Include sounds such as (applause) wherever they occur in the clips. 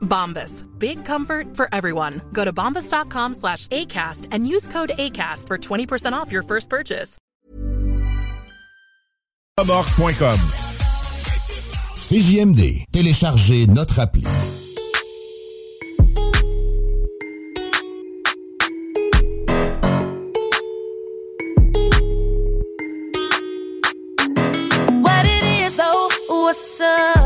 Bombas. Big comfort for everyone. Go to bombas.com slash ACAST and use code ACAST for 20% off your first purchase. CJMD. Téléchargez notre appli. What it is, oh, what's up?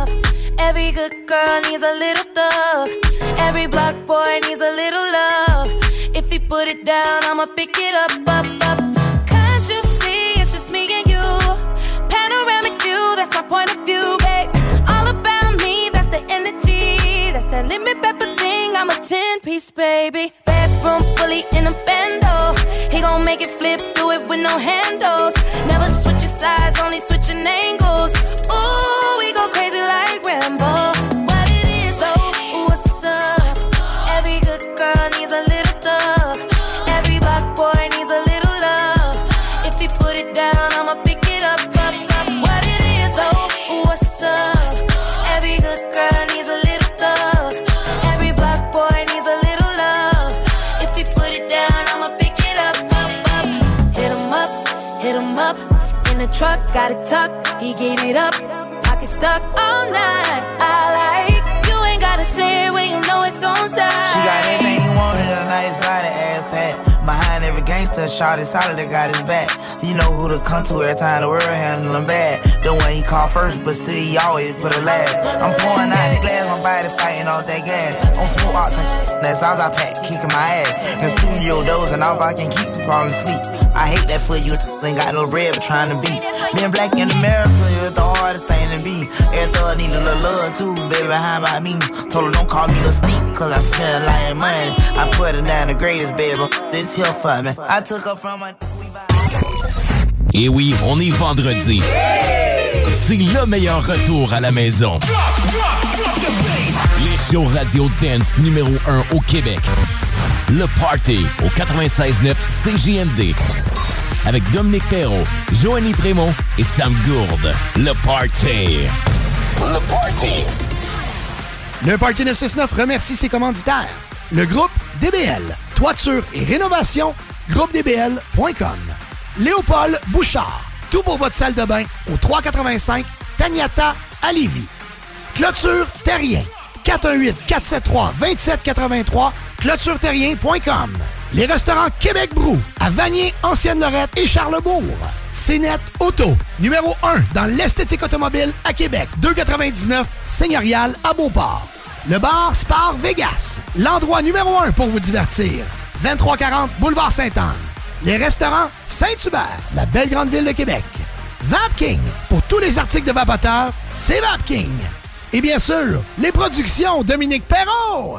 Good girl needs a little thug. Every block boy needs a little love. If he put it down, I'ma pick it up, up, up. Can't you see it's just me and you? Panoramic view, that's my point of view, babe. All about me, that's the energy. That's that limit pepper thing, I'm a 10 piece, baby. Bedroom fully in a bando. He gon' make it flip, do it with no handles. Never switching sides, only switching angles. Ooh, truck, got it tucked. He gave it up. Pocket stuck all night. Gangster, shot is solid, that got his back. He know who to come to every time the world handle him bad. The one he called first, but still he always put it last. I'm pouring out the glass, my body fighting off that gas. On smoke oxen, that's all I pack, kicking my ass. In studio dozing off, I can keep from falling asleep. I hate that for you, ain't got no bread, but trying to beat. Being black in America is the hardest thing Et oui, on est vendredi. C'est le meilleur retour à la maison. Les shows radio dance numéro 1 au Québec. Le Party au 96.9 CJMD. Avec Dominique Perrault, Joanny Prémont et Sam Gourde. Le Party. Le Party. Le Party 969 remercie ses commanditaires. Le groupe DBL, toiture et rénovation, groupedbl.com. Léopold Bouchard, tout pour votre salle de bain au 385 Tagnata à. Clôture Terrien, 418-473-2783, clôtureterrien.com. Les restaurants Québec Brou, à Vanier, Ancienne-Lorette et Charlebourg. CNET Auto, numéro 1 dans l'esthétique automobile à Québec, 299 Seigneurial à Beauport. Le bar Spar Vegas, l'endroit numéro 1 pour vous divertir. 2340 Boulevard Sainte-Anne. Les restaurants Saint-Hubert, la belle grande ville de Québec. Vapking, pour tous les articles de vapoteurs, c'est Vapking. Et bien sûr, les productions Dominique Perrault.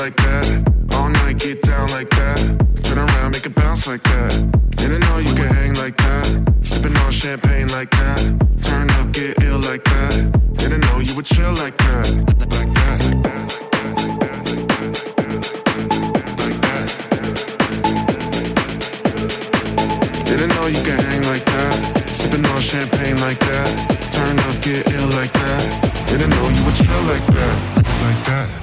like that. All night, get down like that. Turn around, make it bounce like that. Didn't know you could hang like that. Sipping on champagne like that. Turn up, get ill like that. Didn't know you would chill like that. Like that. Like that. Didn't know you could hang like that. Sipping on champagne like that. Turn up, get ill like that. Didn't know you would chill like that, like that.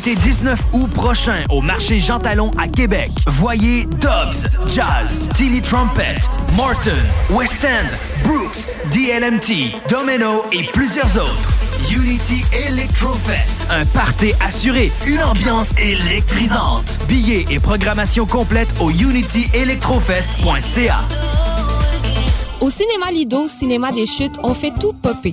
18 et 19 août prochain au marché Jean Talon à Québec. Voyez Dobbs, Jazz, Tilly Trumpet, Morton, West End, Brooks, DLMT, Domino et plusieurs autres. Unity Electro Fest, un party assuré, une ambiance électrisante. Billets et programmation complète au unityelectrofest.ca. Au cinéma Lido, cinéma des chutes, on fait tout popper.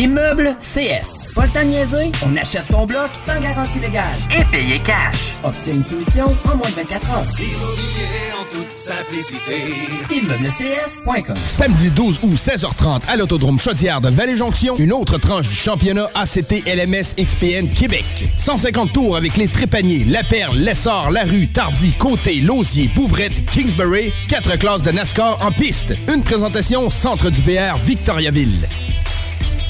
Immeuble CS. Pas le temps de niaiser? On achète ton bloc sans garantie légale. Et payer cash. Obtiens une soumission en moins de 24 heures. Immobilier en toute simplicité. ImmeublesCS.com Samedi 12 août, 16h30, à l'Autodrome Chaudière de Vallée-Jonction, une autre tranche du championnat ACT LMS XPN Québec. 150 tours avec les Trépaniers, La Perle, Lessard, La Rue, Tardy, Côté, Lausier, Bouvrette, Kingsbury, quatre classes de NASCAR en piste. Une présentation Centre du VR Victoriaville.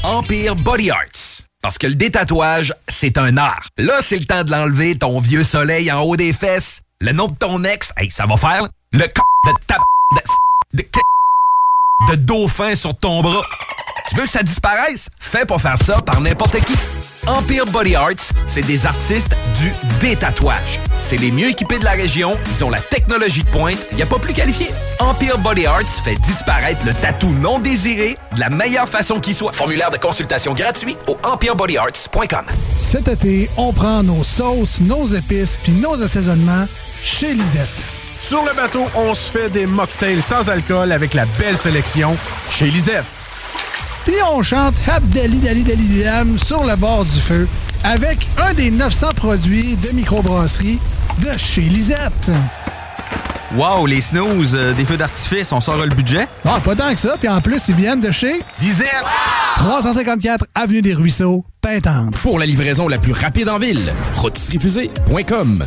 Empire Body Arts. Parce que le détatouage, c'est un art. Là, c'est le temps de l'enlever, ton vieux soleil en haut des fesses. Le nom de ton ex, hey, ça va faire le c de ta de, de, de dauphin sur ton bras. Tu veux que ça disparaisse? Fais pas faire ça par n'importe qui. Empire Body Arts, c'est des artistes du détatouage. C'est les mieux équipés de la région, ils ont la technologie de pointe, il n'y a pas plus qualifié. Empire Body Arts fait disparaître le tatou non désiré de la meilleure façon qui soit. Formulaire de consultation gratuit au empirebodyarts.com. Cet été, on prend nos sauces, nos épices puis nos assaisonnements chez Lisette. Sur le bateau, on se fait des mocktails sans alcool avec la belle sélection chez Lisette. Puis on chante Abdali Dali Dali Dam sur le bord du feu avec un des 900 produits de microbrasserie de chez Lisette. Wow, les snooze, euh, des feux d'artifice, on sort le budget? Ah, pas tant que ça. Puis en plus, ils viennent de chez Lisette! 354 Avenue des Ruisseaux, Pintante. Pour la livraison la plus rapide en ville, rôtisseriefusée.com.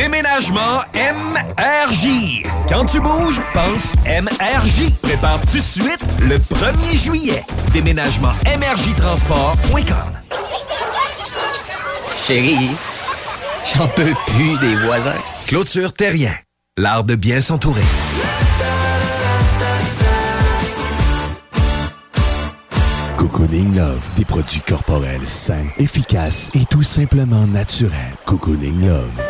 Déménagement MRJ. Quand tu bouges, pense MRJ. Prépare tout de suite le 1er juillet. Déménagement MRJ Transport.com. Chérie, j'en peux plus des voisins. Clôture Terrien. L'art de bien s'entourer. Cocooning Love, des produits corporels sains, efficaces et tout simplement naturels. Cocooning Love.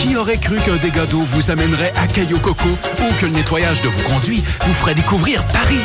Qui aurait cru qu'un dégât d'eau vous amènerait à Caillou Coco ou que le nettoyage de vos conduits vous ferait découvrir Paris?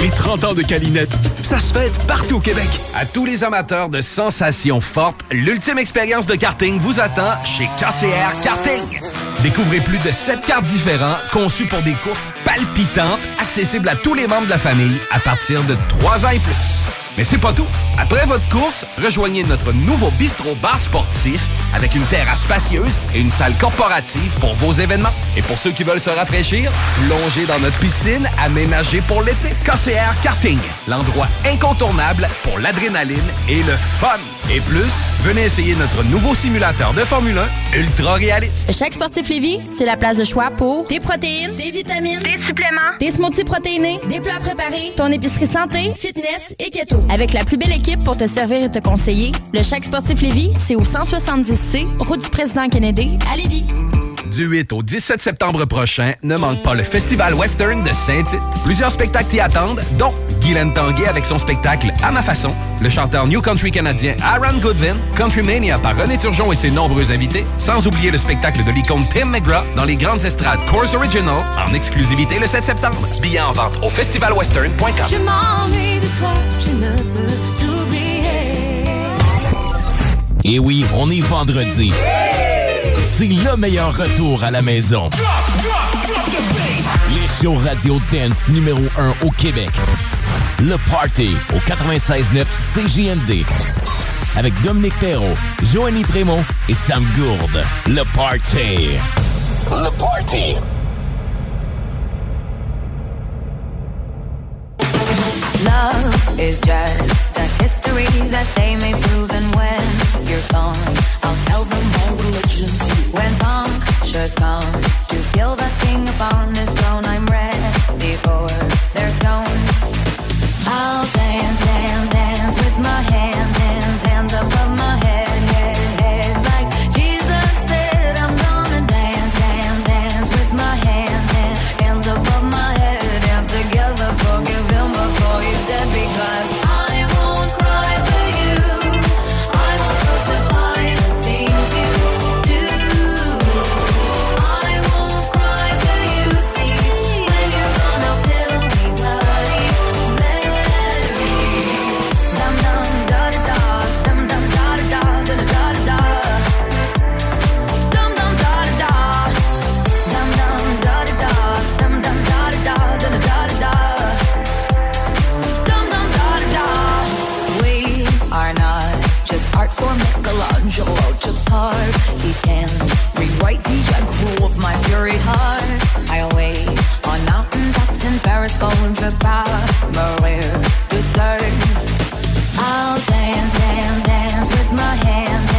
Les 30 ans de Calinette, ça se fête partout au Québec. À tous les amateurs de sensations fortes, l'ultime expérience de karting vous attend chez KCR Karting. Découvrez plus de 7 cartes différents conçus pour des courses palpitantes, accessibles à tous les membres de la famille à partir de 3 ans et plus. Mais c'est pas tout. Après votre course, rejoignez notre nouveau bistrot bar sportif avec une terrasse spacieuse et une salle corporative pour vos événements. Et pour ceux qui veulent se rafraîchir, plongez dans notre piscine aménagée pour l'été. KCR Karting, l'endroit incontournable pour l'adrénaline et le fun. Et plus, venez essayer notre nouveau simulateur de Formule 1 ultra réaliste. Chaque sportif Lévis, c'est la place de choix pour des protéines, des vitamines, des suppléments, des smoothies protéinés, des plats préparés, ton épicerie santé, fitness et keto. Avec la plus belle équipe pour te servir et te conseiller, le Chaque sportif Lévis, c'est au 170C, route du président Kennedy, à Lévis. Du 8 au 17 septembre prochain, ne manque pas le Festival Western de Saint-Tite. Plusieurs spectacles t'y attendent, dont Guylaine Tanguay avec son spectacle À ma façon, le chanteur New Country canadien Aaron Goodwin, Country Mania par René Turgeon et ses nombreux invités, sans oublier le spectacle de l'icône Tim McGraw dans les grandes estrades Course Original en exclusivité le 7 septembre. Billets en vente au festivalwestern.com. Je m'ennuie de toi, je ne peux t'oublier. Et oui, on est vendredi. C'est le meilleur retour à la maison. Les shows radio dance numéro 1 au Québec. Le Party au 96.9 CJMD. Avec Dominique Perrault, Joanny Prémont et Sam Gourde. Le Party. Le Party. Love is just a history that they may prove, and when you're gone, I'll tell them all religions. When punctures come to kill the king upon his throne, I'm ready for their stones. I'll dance, dance, Michelangelo. He can't rewrite the aggro of my fury heart. I wait on mountaintops in Paris, going for power. Maria dessert. I'll dance, dance, dance with my hands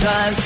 Sometimes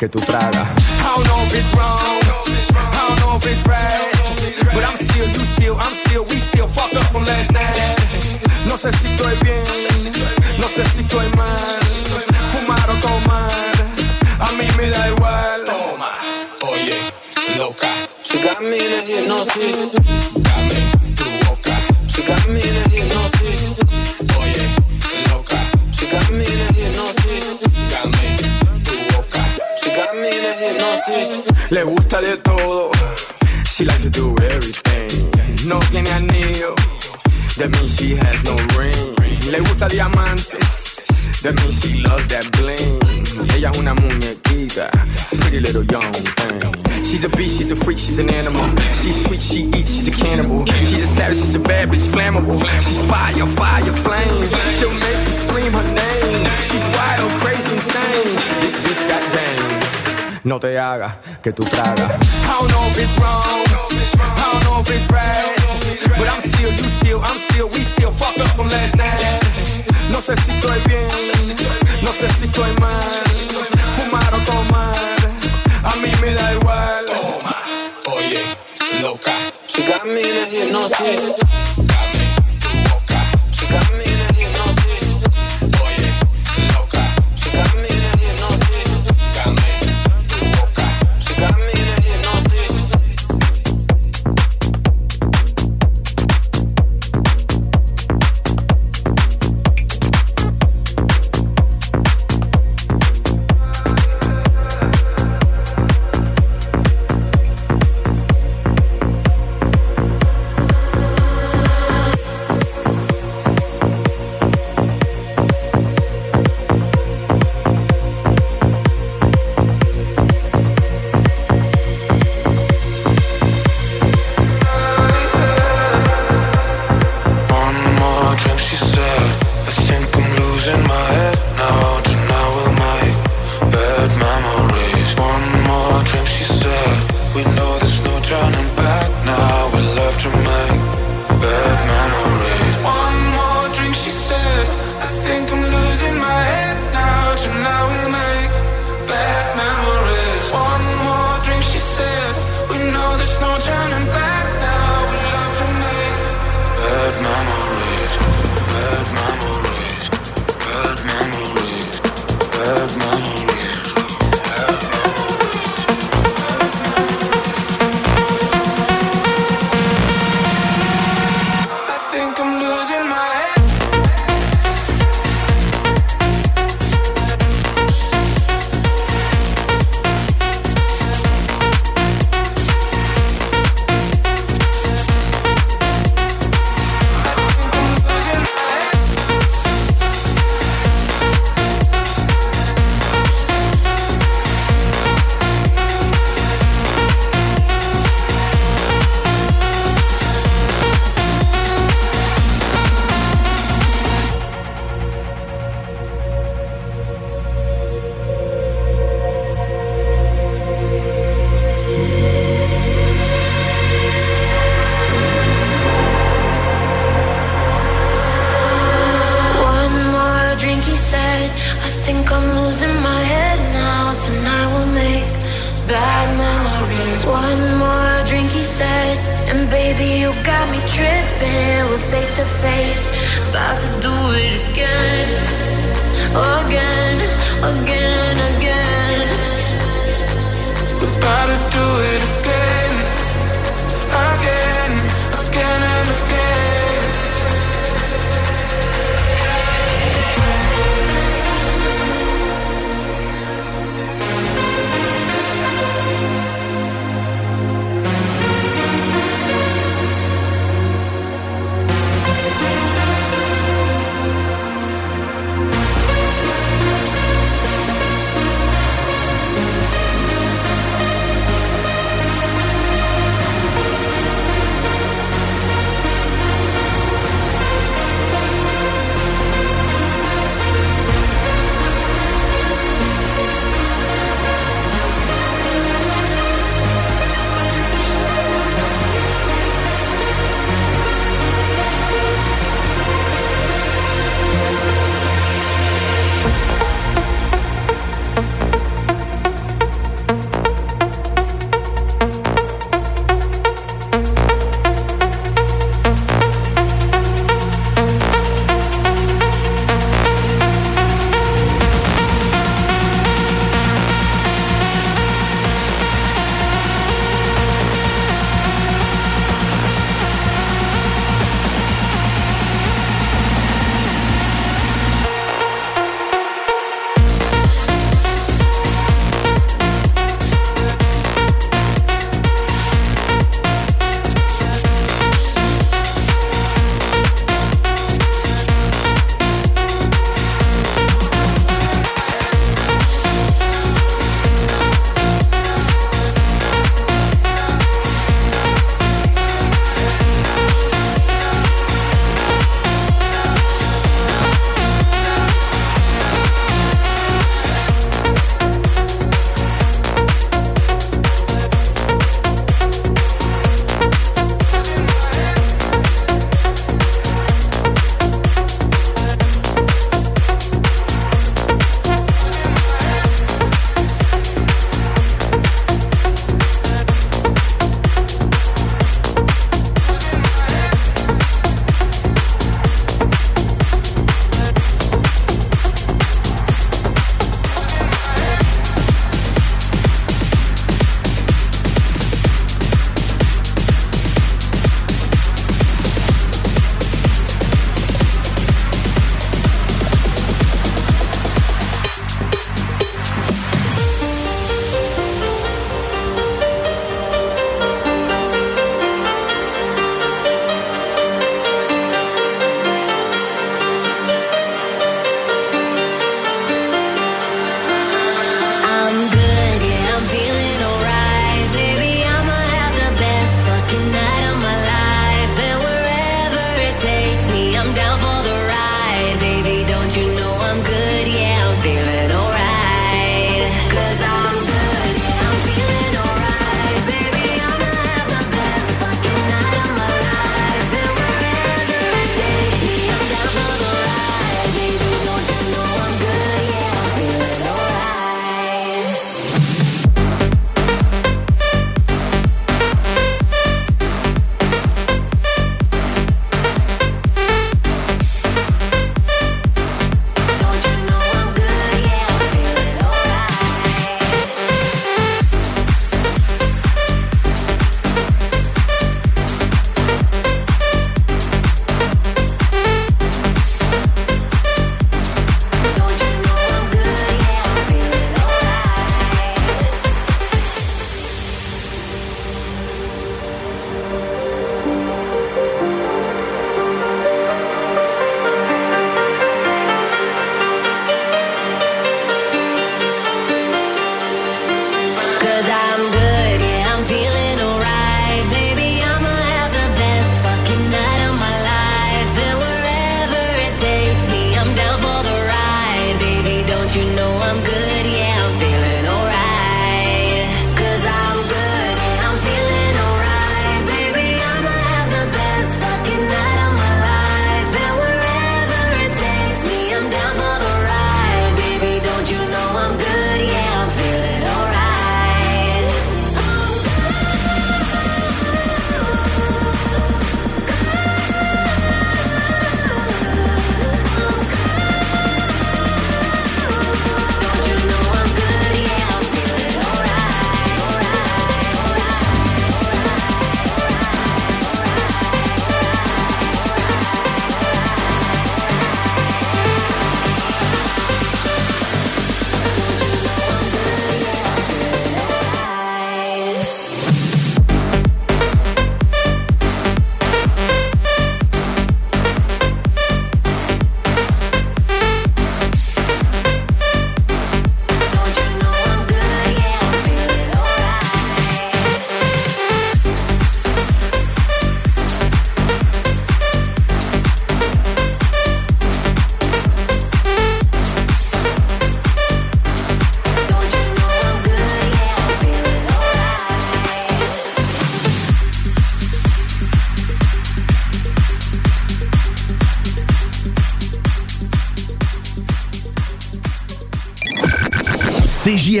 que tú tragas.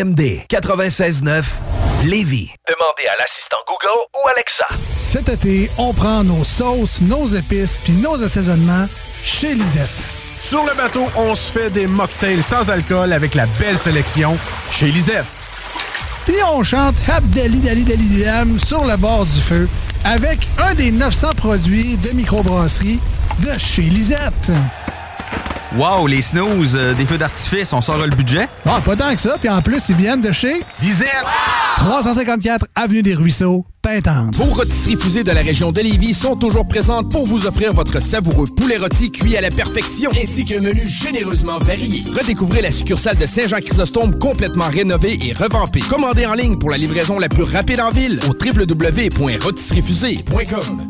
CJMD 96.9 Lévis. Demandez à l'assistant Google ou Alexa. Cet été, on prend nos sauces, nos épices puis nos assaisonnements chez Lisette. Sur le bateau, on se fait des mocktails sans alcool avec la belle sélection chez Lisette. Puis on chante Habdali Dali Dali Dam sur le bord du feu avec un des 900 produits de microbrasserie de chez Lisette. Wow, les snooze, euh, des feux d'artifice, on sort le budget? Ah, pas tant que ça. Puis en plus, ils viennent de chez Lisette. 354 Avenue des Ruisseaux, Pintante. Vos rôtisseries fusées de la région de Lévis sont toujours présentes pour vous offrir votre savoureux poulet rôti cuit à la perfection, ainsi qu'un menu généreusement varié. Redécouvrez la succursale de Saint-Jean-Chrysostome complètement rénovée et revampée. Commandez en ligne pour la livraison la plus rapide en ville au www.rôtisseriefusée.com.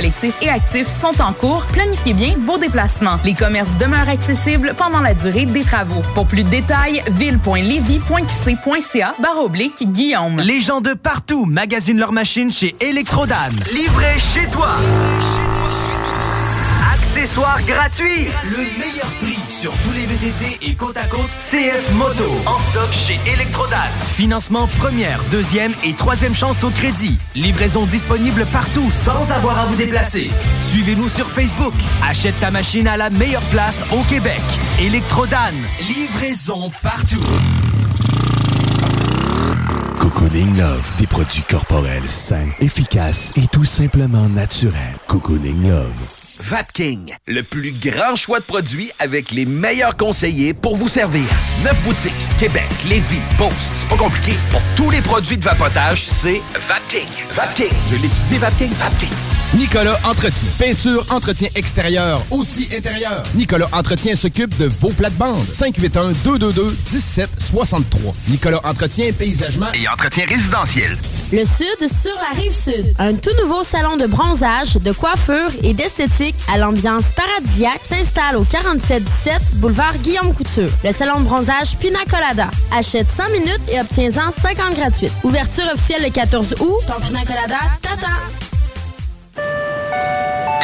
et actif sont en cours. Planifiez bien vos déplacements. Les commerces demeurent accessibles pendant la durée des travaux. Pour plus de détails, ville.levy.qc.ca barre oblique Guillaume. Les gens de partout magasinent leurs machines chez Electrodan. Livré chez toi. Accessoires gratuits. Le meilleur prix sur tous les VTT et côte à côte CF Moto. En stock chez Electrodan. Financement première, deuxième et troisième chance au crédit. Livraison disponible partout sans avoir à vous déplacer. Suivez-nous sur Facebook. Achète ta machine à la meilleure place au Québec. Electrodan. Livraison partout. Cocooning Love, des produits corporels sains, efficaces et tout simplement naturels. Cocooning Love. Vapking, le plus grand choix de produits avec les meilleurs conseillers pour vous servir. Neuf boutiques, Québec, Lévis, Beauce. C'est pas compliqué. Pour tous les produits de vapotage, c'est Vapking. Vapking. Je l'étudie, Vapking. Vapking. Nicolas Entretien. Peinture, entretien extérieur, aussi intérieur. Nicolas Entretien s'occupe de vos plates-bandes. 581-222-1763. Nicolas Entretien, paysagement Et entretien résidentiel. Le Sud sur la rive Sud. Un tout nouveau salon de bronzage, de coiffure et d'esthétique à l'ambiance paradisiaque s'installe au 4717 boulevard Guillaume Couture. Le salon de bronzage Pina Colada. Achète 100 minutes et obtiens-en 50 gratuites. Ouverture officielle le 14 août. Ton Pina Colada, tata! Tous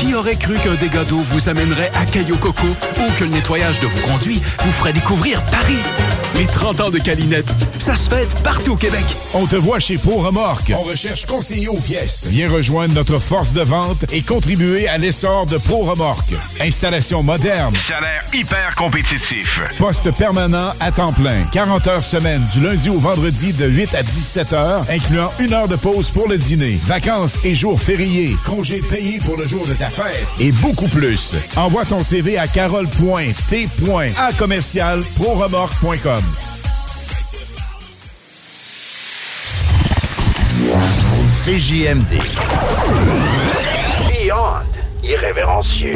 Qui aurait cru qu'un dégât d'eau vous amènerait à Caillou Coco ou que le nettoyage de vos conduits vous ferait découvrir Paris? Les 30 ans de Calinette, ça se fête partout au Québec. On te voit chez Pro Remorque. On recherche conseiller aux pièces. Viens rejoindre notre force de vente et contribuer à l'essor de Pro Remorque. Installation moderne. Salaire hyper compétitif. Poste permanent à temps plein. 40 heures semaine du lundi au vendredi de 8 à 17 heures, incluant une heure de pause pour le dîner. Vacances et jours fériés. Congés payés pour le jour de ta fête. Et beaucoup plus. Envoie ton CV à carole.t.a commercial proremorque.com. CJMD. Beyond irrévérencieux.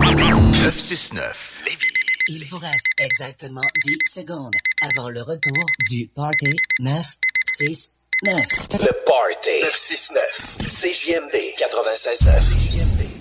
969. Il vous reste exactement 10 secondes avant le retour du Party 969. Le Party 969. CJMD 96.9.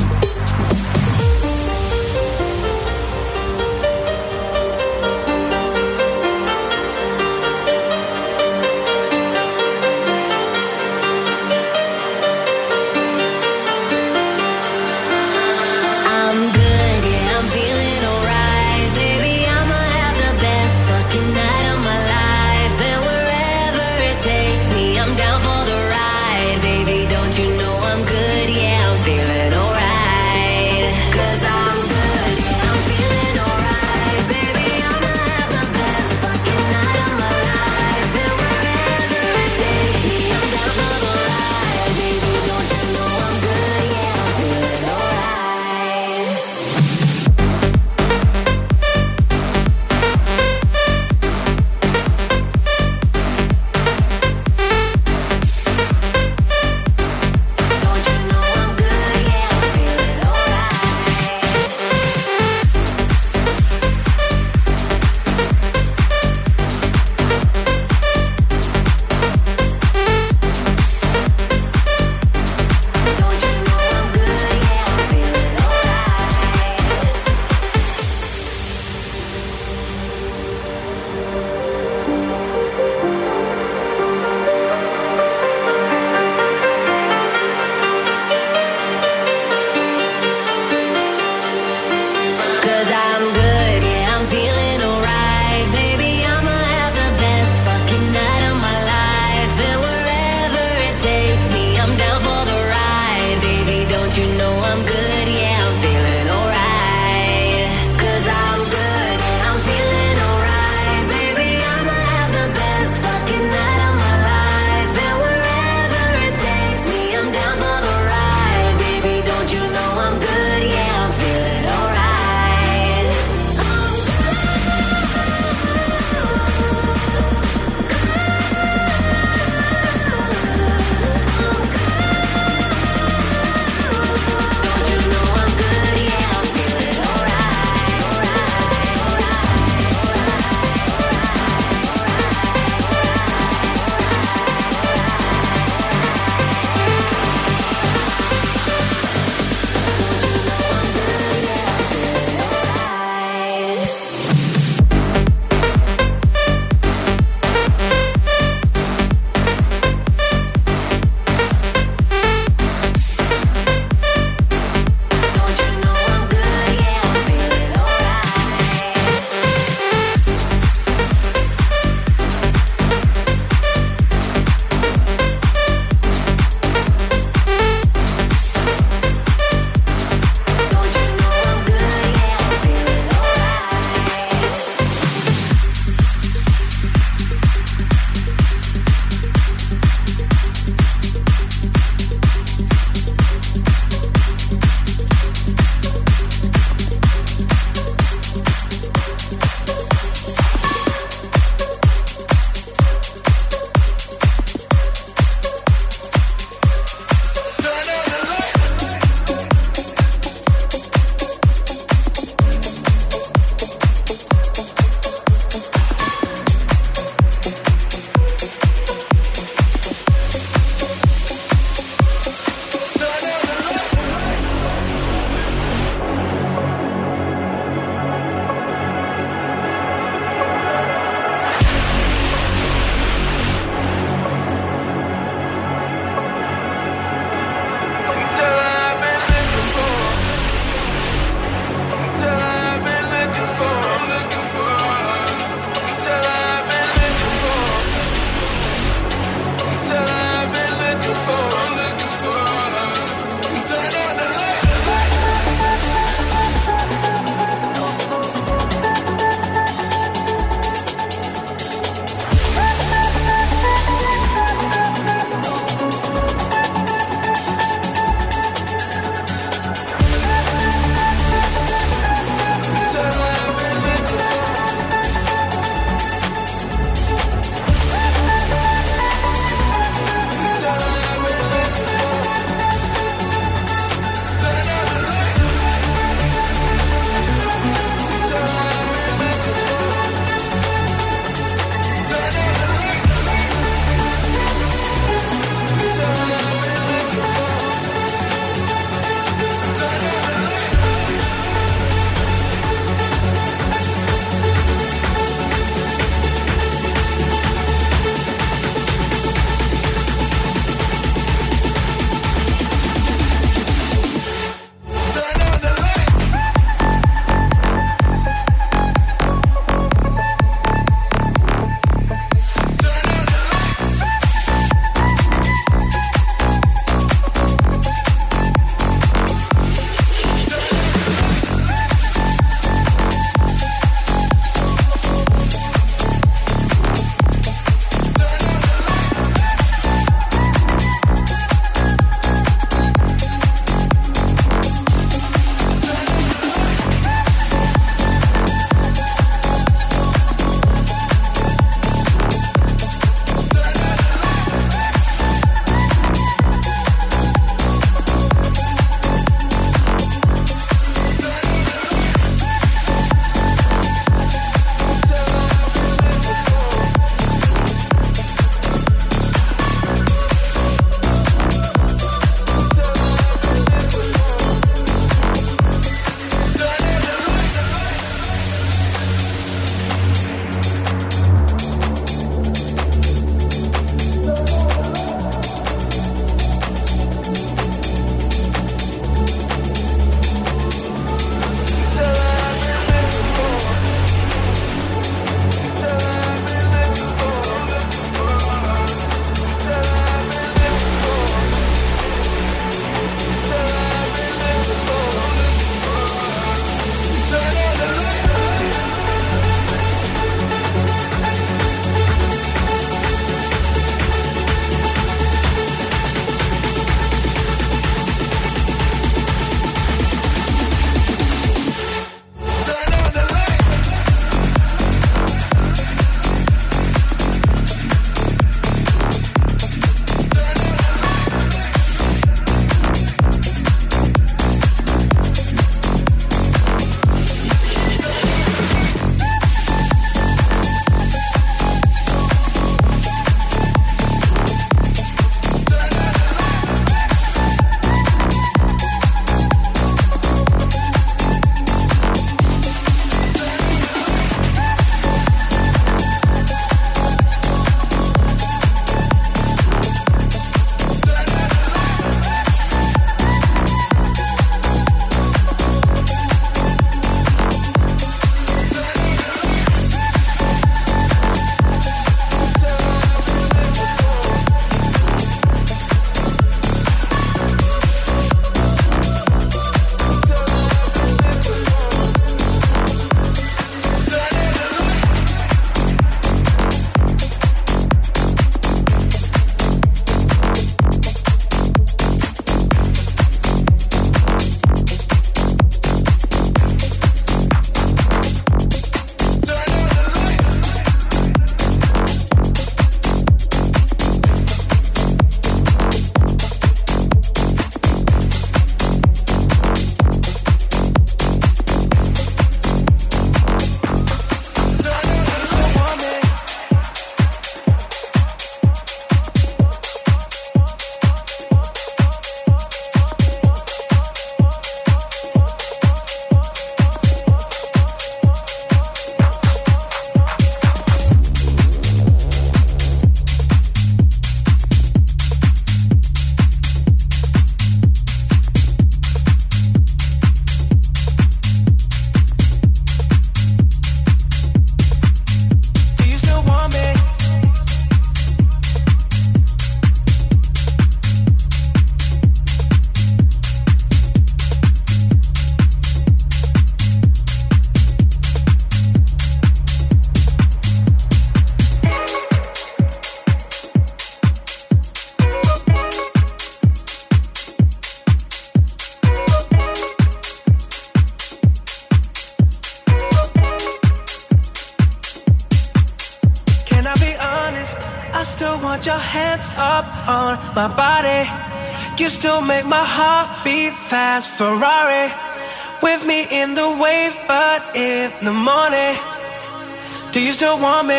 woman.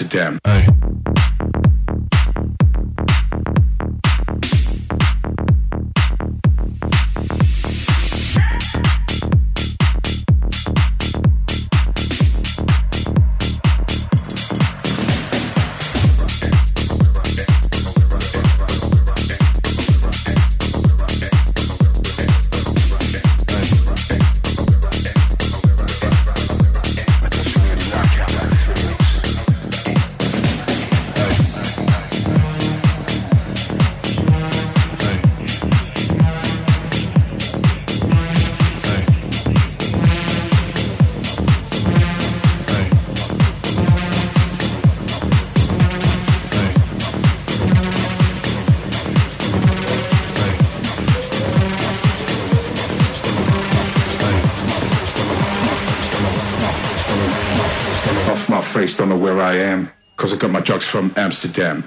Amsterdam. From Amsterdam.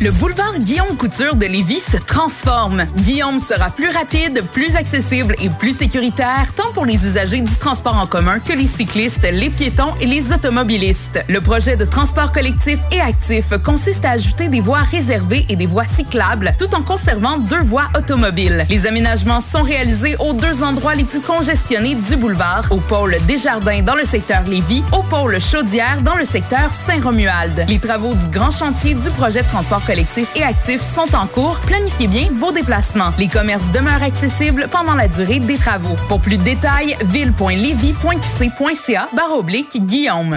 Le boulevard Guillaume Couture de Lévis se transforme. Guillaume sera plus rapide, plus accessible et plus sécuritaire, tant pour les usagers du transport en commun que les cyclistes, les piétons et les automobilistes. Le projet de transport collectif et actif consiste à ajouter des voies réservées et des voies cyclables, tout en conservant deux voies automobiles. Les aménagements sont réalisés aux deux endroits les plus congestionnés du boulevard, au pôle Desjardins dans le secteur Lévis, au pôle Chaudière dans le secteur Saint-Romuald. Les travaux du grand chantier du projet de transport collectif et actif sont en cours. Planifiez bien vos déplacements. Les commerces demeurent accessibles pendant la durée des travaux. Pour plus de détails, ville.levy.qc.ca barre oblique Guillaume.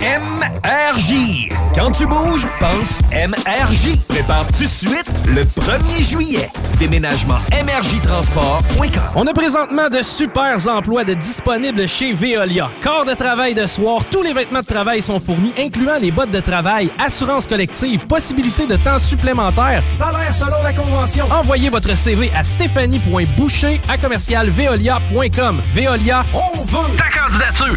MRJ. Quand tu bouges, pense MRJ. Prépare tout de suite le 1er juillet. Déménagement MRJ Transport.com. On a présentement de super emplois de disponibles chez Veolia. Corps de travail de soir, tous les vêtements de travail sont fournis, incluant les bottes de travail, assurance collective, possibilité de temps supplémentaire, salaire selon la convention. Envoyez votre CV à stéphanie.boucher à commercialveolia.com. Veolia, on veut ta candidature!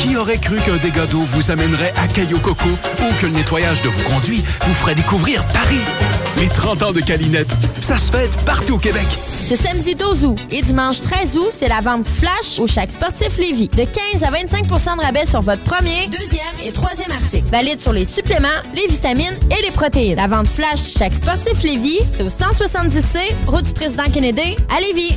Qui aurait cru qu'un dégât d'eau vous amènerait à Caillou Coco ou que le nettoyage de vos conduits vous ferait découvrir Paris? Les 30 ans de Calinette, ça se fête partout au Québec. Ce samedi 12 août et dimanche 13 août, c'est la vente flash au Chac Sportif Lévis. De 15 à 25% de rabais sur votre premier, deuxième et troisième article. Valide sur les suppléments, les vitamines et les protéines. La vente flash Chac Sportif Lévis, c'est au 170C, route du président Kennedy, à Lévis.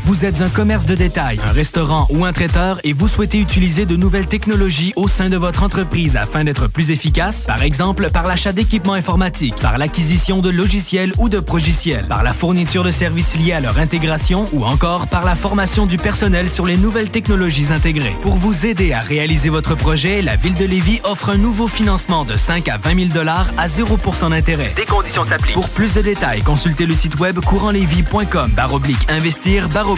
Vous êtes un commerce de détail, un restaurant ou un traiteur et vous souhaitez utiliser de nouvelles technologies au sein de votre entreprise afin d'être plus efficace, par exemple par l'achat d'équipements informatiques, par l'acquisition de logiciels ou de progiciels, par la fourniture de services liés à leur intégration ou encore par la formation du personnel sur les nouvelles technologies intégrées. Pour vous aider à réaliser votre projet, la Ville de Lévis offre un nouveau financement de 5 à 20 000 à 0% d'intérêt. Des conditions s'appliquent. Pour plus de détails, consultez le site web courantlévis.com baroblique investir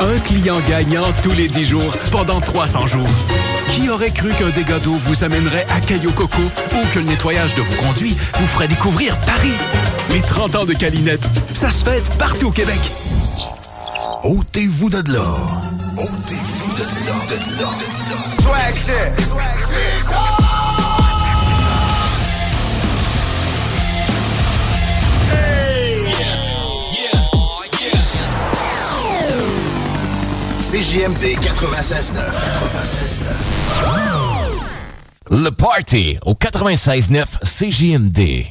Un client gagnant tous les 10 jours pendant 300 jours. Qui aurait cru qu'un dégât d'eau vous amènerait à Cayo Coco ou que le nettoyage de vos conduits vous ferait découvrir Paris? Les 30 ans de Calinette, ça se fête partout au Québec. Ôtez-vous de là. Ôtez-vous de là, de là. Swag shit. Swag shit. CJMD 96.9. 96.9. Le Party au 96.9 CJMD.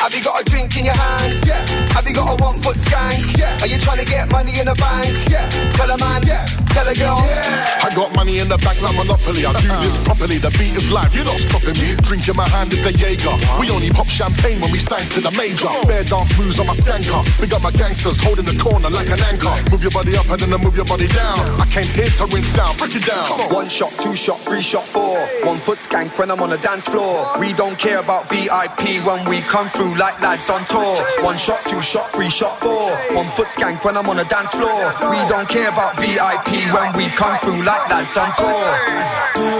Have you got a drink in your hand? Yeah. Have you got a one foot skank? Yeah. Are you trying to get money in the bank? Yeah. Tell a man. Yeah. Tell a girl. Yeah. I got money in the bank like Monopoly. I do uh-uh. this properly. The beat is live. You're not stopping me. Drink in my hand is a Jaeger. We only pop champagne when we sign to the major. Oh. Bare dance moves on my skanker. Big up my gangsters holding the corner like an anchor. Move your body up and then I move your body down. I came here to rinse down. Break it down. One shot, two shot, three shot, four. One foot skank when I'm on the dance floor. We don't care about VIP when we come through like lads on tour. One shot, two shot, three shot, four. One foot skank when I'm on a dance floor. We don't care about VIP when we come through like lads on tour.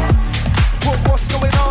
What, what's going on?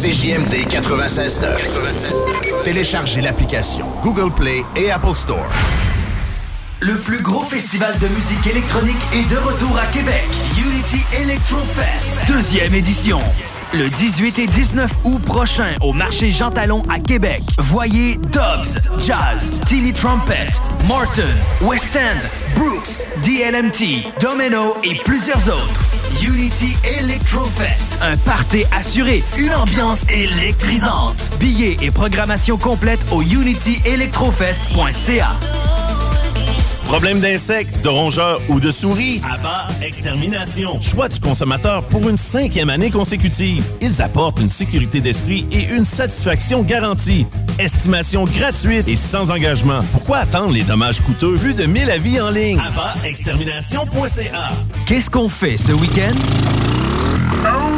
CJMD 96.9. Téléchargez l'application Google Play et Apple Store. Le plus gros festival de musique électronique est de retour à Québec. Unity Electro Fest, deuxième édition. Le 18 et 19 août prochain au marché Jean Talon à Québec. Voyez Dobbs, Jazz, Tilly Trumpet, Martin, West End, Brooks, DLMT, Domino et plusieurs autres. Unity Electro Fest, un party assuré, une ambiance électrisante. Billets et programmation complète au unityelectrofest.ca. Problème d'insectes, de rongeurs ou de souris? Abba Extermination. Choix du consommateur pour une cinquième année consécutive. Ils apportent une sécurité d'esprit et une satisfaction garantie. Estimation gratuite et sans engagement. Pourquoi attendre les dommages coûteux vu de 1000 avis en ligne? AbbaExtermination.ca Qu'est-ce qu'on fait ce week-end? Oh!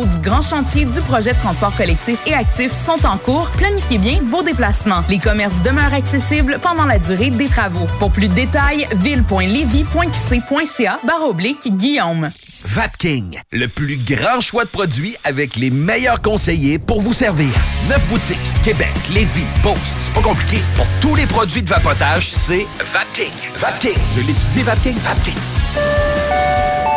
du grand chantier du projet de transport collectif et actif sont en cours. Planifiez bien vos déplacements. Les commerces demeurent accessibles pendant la durée des travaux. Pour plus de détails, ville.levy.qc.ca barre oblique Guillaume. Vapking, le plus grand choix de produits avec les meilleurs conseillers pour vous servir. Neuf boutiques, Québec, Lévis, Beauce. C'est pas compliqué. Pour tous les produits de vapotage, c'est Vapking. Vapking. Je l'étudie, Vapking. Vapking.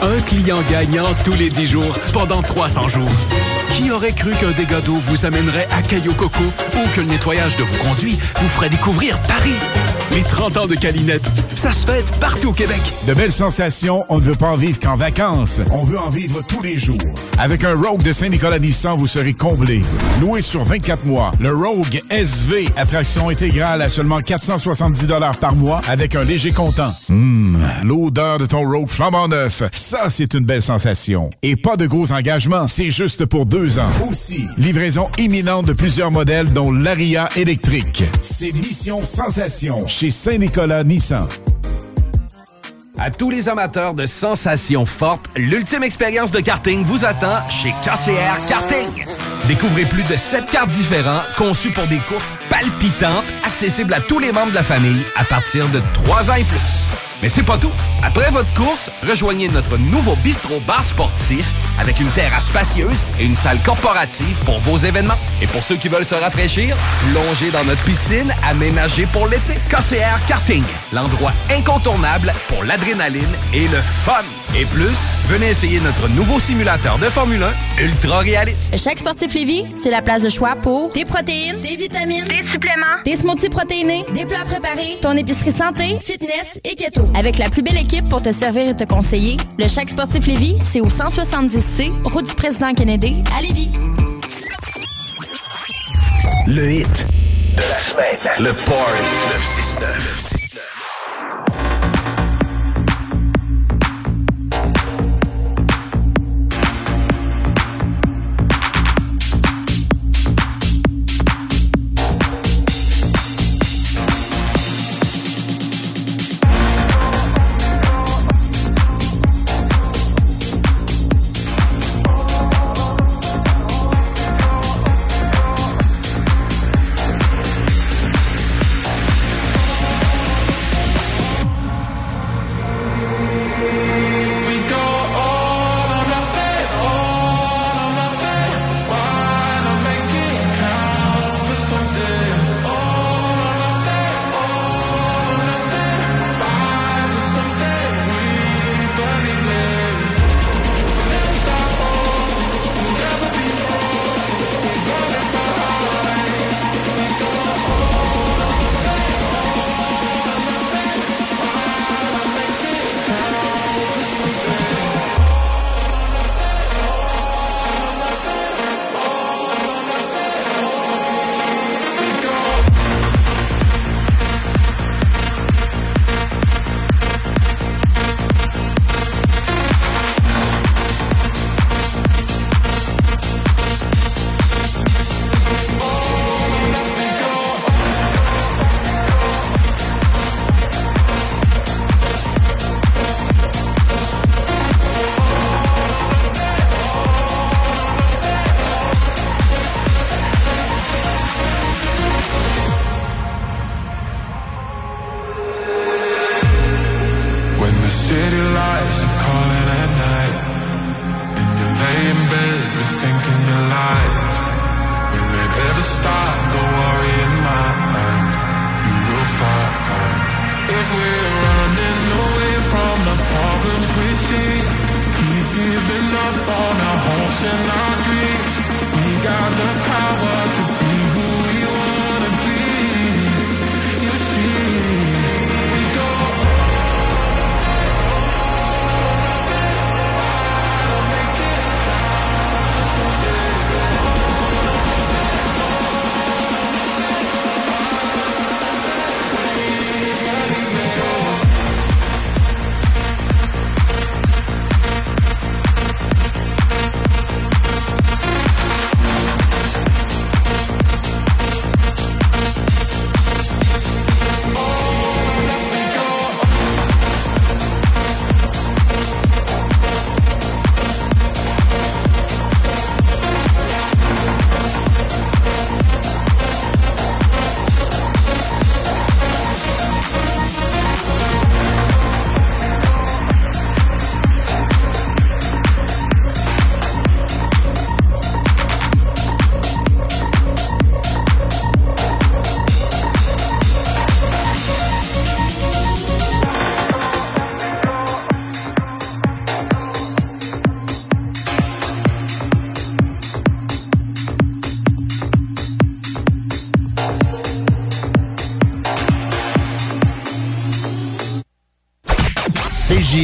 Un client gagnant tous les 10 jours pendant 300 jours. Qui aurait cru qu'un dégât d'eau vous amènerait à Caillou Coco ou que le nettoyage de vos conduits vous ferait découvrir Paris? Les 30 ans de Calinette, ça se fête partout au Québec. De belles sensations, on ne veut pas en vivre qu'en vacances. On veut en vivre tous les jours. Avec un Rogue de Saint-Nicolas Nissan, vous serez comblé. Loué sur 24 mois, le Rogue SV, attraction intégrale à seulement 470 par mois avec un léger comptant. Hum, l'odeur de ton Rogue flambant neuf, ça c'est une belle sensation. Et pas de gros engagements, c'est juste pour deux ans. Aussi, livraison imminente de plusieurs modèles dont l'Aria électrique. C'est Mission Sensation chez Saint-Nicolas Nissan. À tous les amateurs de sensations fortes, l'ultime expérience de karting vous attend chez KCR Karting. Découvrez plus de 7 cartes différents conçus pour des courses palpitantes, accessibles à tous les membres de la famille à partir de 3 ans et plus. Mais c'est pas tout. Après votre course, rejoignez notre nouveau bistrot bar sportif avec une terrasse spacieuse et une salle corporative pour vos événements. Et pour ceux qui veulent se rafraîchir, plongez dans notre piscine aménagée pour l'été. KCR Karting, l'endroit incontournable pour l'adrénaline et le fun. Et plus, venez essayer notre nouveau simulateur de Formule 1 ultra réaliste. Chaque sportif Lévis, c'est la place de choix pour des protéines, des vitamines, des suppléments, des smoothies protéinés, des plats préparés, ton épicerie santé, fitness et keto. Avec la plus belle équipe pour te servir et te conseiller, le Chaque sportif Lévis, c'est au 170C, route du président Kennedy, à Lévis. Le hit de la semaine. Le Party 969.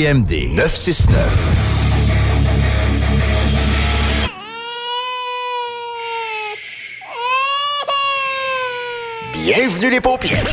CJMD 969. Bienvenue les paupières.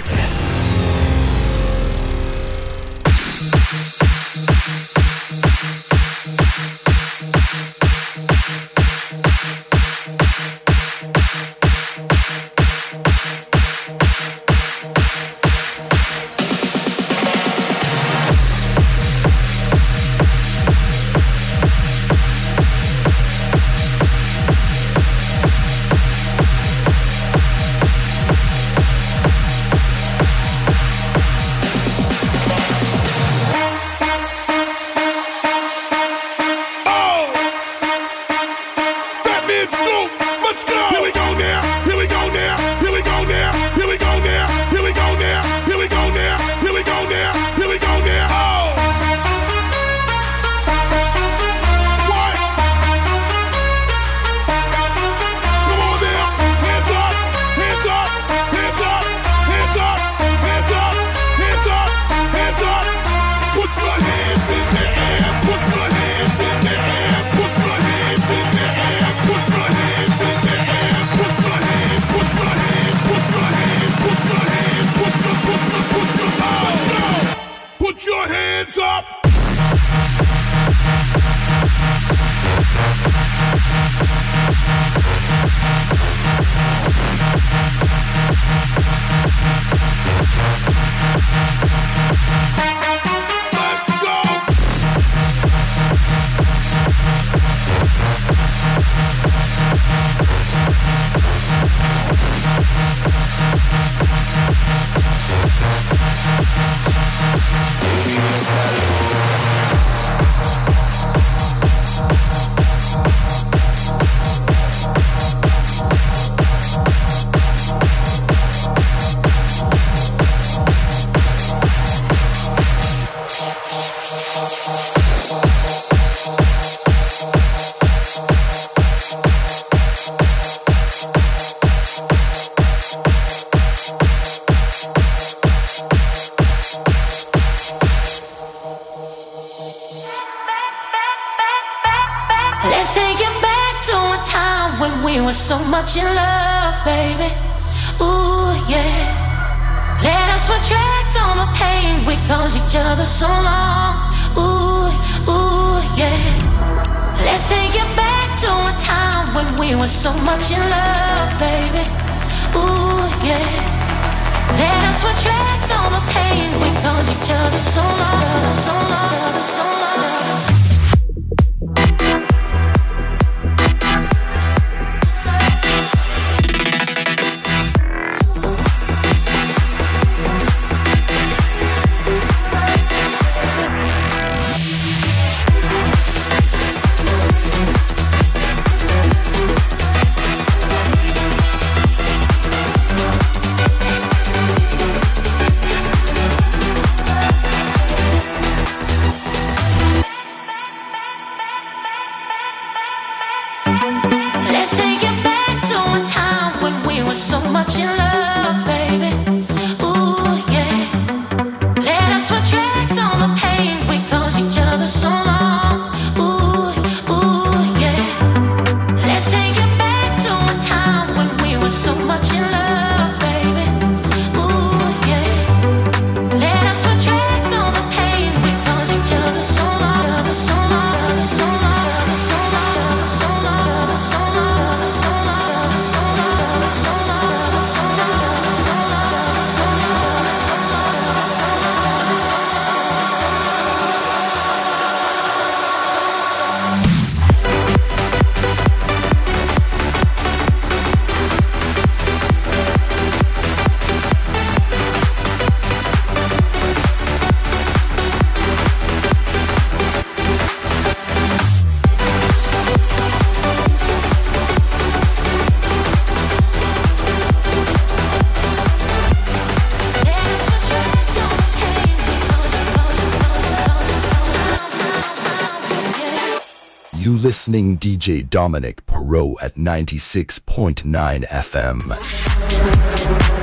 listening DJ Dominic Perot at 96.9 FM.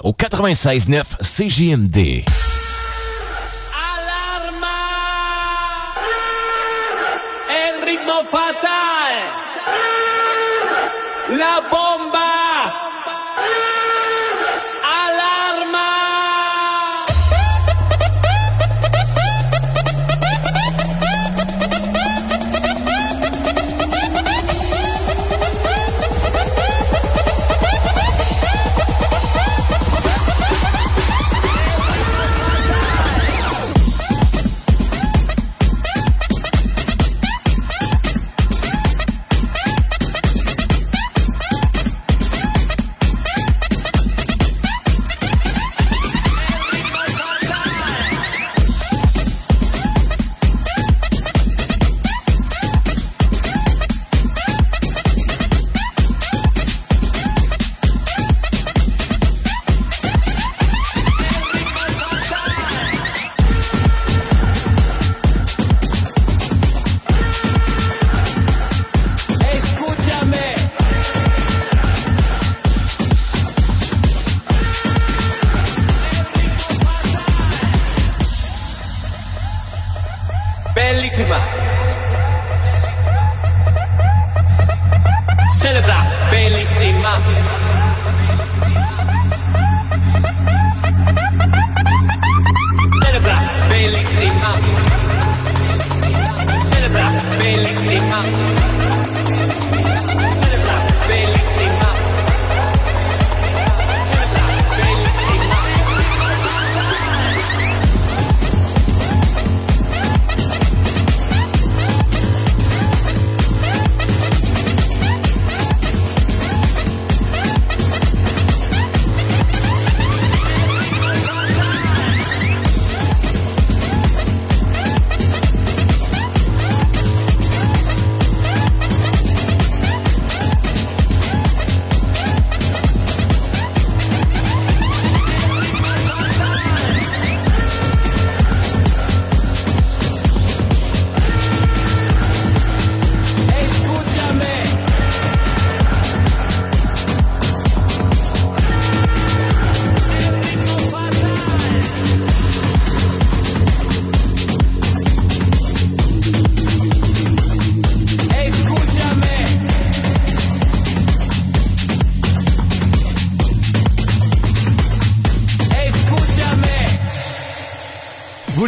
Au 96.9 CJMD.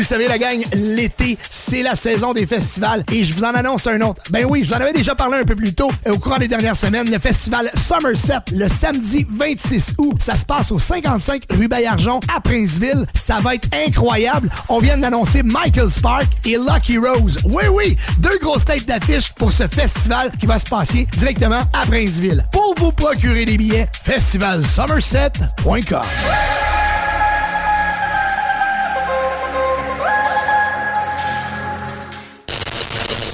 Le savez, la gang, l'été, c'est la saison des festivals et je vous en annonce un autre. Ben oui, je vous en avais déjà parlé un peu plus tôt euh, au courant des dernières semaines. Le festival Somerset, le samedi 26 août, ça se passe au 55 rue Bayarjon à Princeville. Ça va être incroyable. On vient d'annoncer Michael Spark et Lucky Rose. Oui, oui, deux grosses têtes d'affiche pour ce festival qui va se passer directement à Princeville. Pour vous procurer des billets, festivalsomerset.com.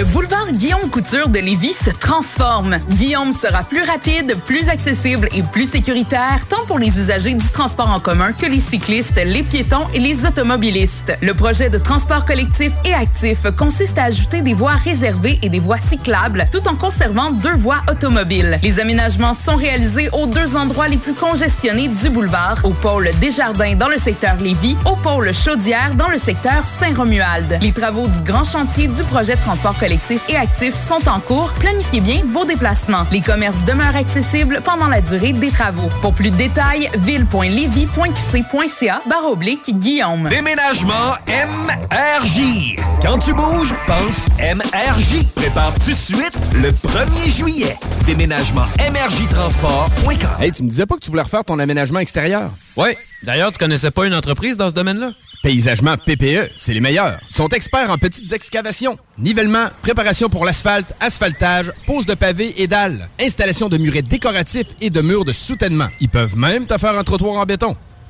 Le boulevard Guillaume Couture de Lévis se transforme. Guillaume sera plus rapide, plus accessible et plus sécuritaire, tant pour les usagers du transport en commun que les cyclistes, les piétons et les automobilistes. Le projet de transport collectif et actif consiste à ajouter des voies réservées et des voies cyclables, tout en conservant deux voies automobiles. Les aménagements sont réalisés aux deux endroits les plus congestionnés du boulevard, au pôle Desjardins dans le secteur Lévis, au pôle Chaudière dans le secteur Saint-Romuald. Les travaux du grand chantier du projet de transport collectifs et actifs sont en cours, planifiez bien vos déplacements. Les commerces demeurent accessibles pendant la durée des travaux. Pour plus de détails, ville.levy.qc.ca barre oblique Guillaume. Déménagement MRJ. Quand tu bouges, pense MRJ. Prépare tout de suite le 1er juillet. Déménagement MRJtransport.com. Hey, tu me disais pas que tu voulais refaire ton aménagement extérieur? Ouais. D'ailleurs, tu connaissais pas une entreprise dans ce domaine-là? Paysagement PPE, c'est les meilleurs. Sont experts en petites excavations, nivellement, préparation pour l'asphalte, asphaltage, pose de pavés et dalles, installation de murets décoratifs et de murs de soutènement. Ils peuvent même te faire un trottoir en béton.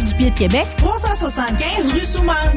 du pied de Québec, 375 rue Soumane.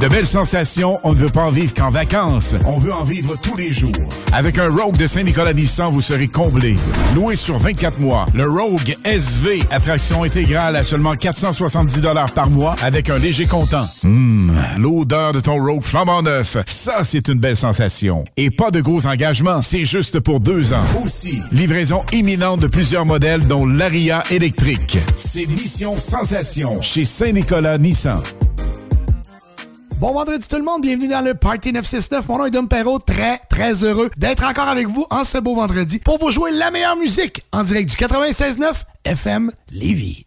De belles sensations, on ne veut pas en vivre qu'en vacances. On veut en vivre tous les jours. Avec un Rogue de Saint-Nicolas Nissan, vous serez comblé. Loué sur 24 mois, le Rogue SV, attraction intégrale à seulement 470 par mois avec un léger comptant. Hum, l'odeur de ton Rogue flambant neuf, ça c'est une belle sensation. Et pas de gros engagements, c'est juste pour deux ans. Aussi, livraison imminente de plusieurs modèles dont l'Aria électrique. C'est Mission Sensation chez Saint-Nicolas Nissan. Bon vendredi tout le monde, bienvenue dans le Party 969. Mon nom est Dom Perrault, très très heureux d'être encore avec vous en ce beau vendredi pour vous jouer la meilleure musique en direct du 96.9 FM Lévis.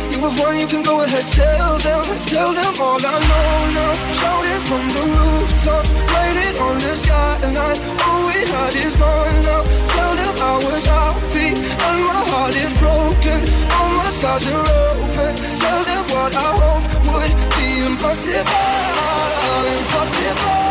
Have won, you can go ahead, tell them, tell them all I know now. Shout it from the rooftops, write it on the skyline. All we had is gone now. Tell them I was happy and my heart is broken. All my scars are open. Tell them what I hope would be impossible, impossible,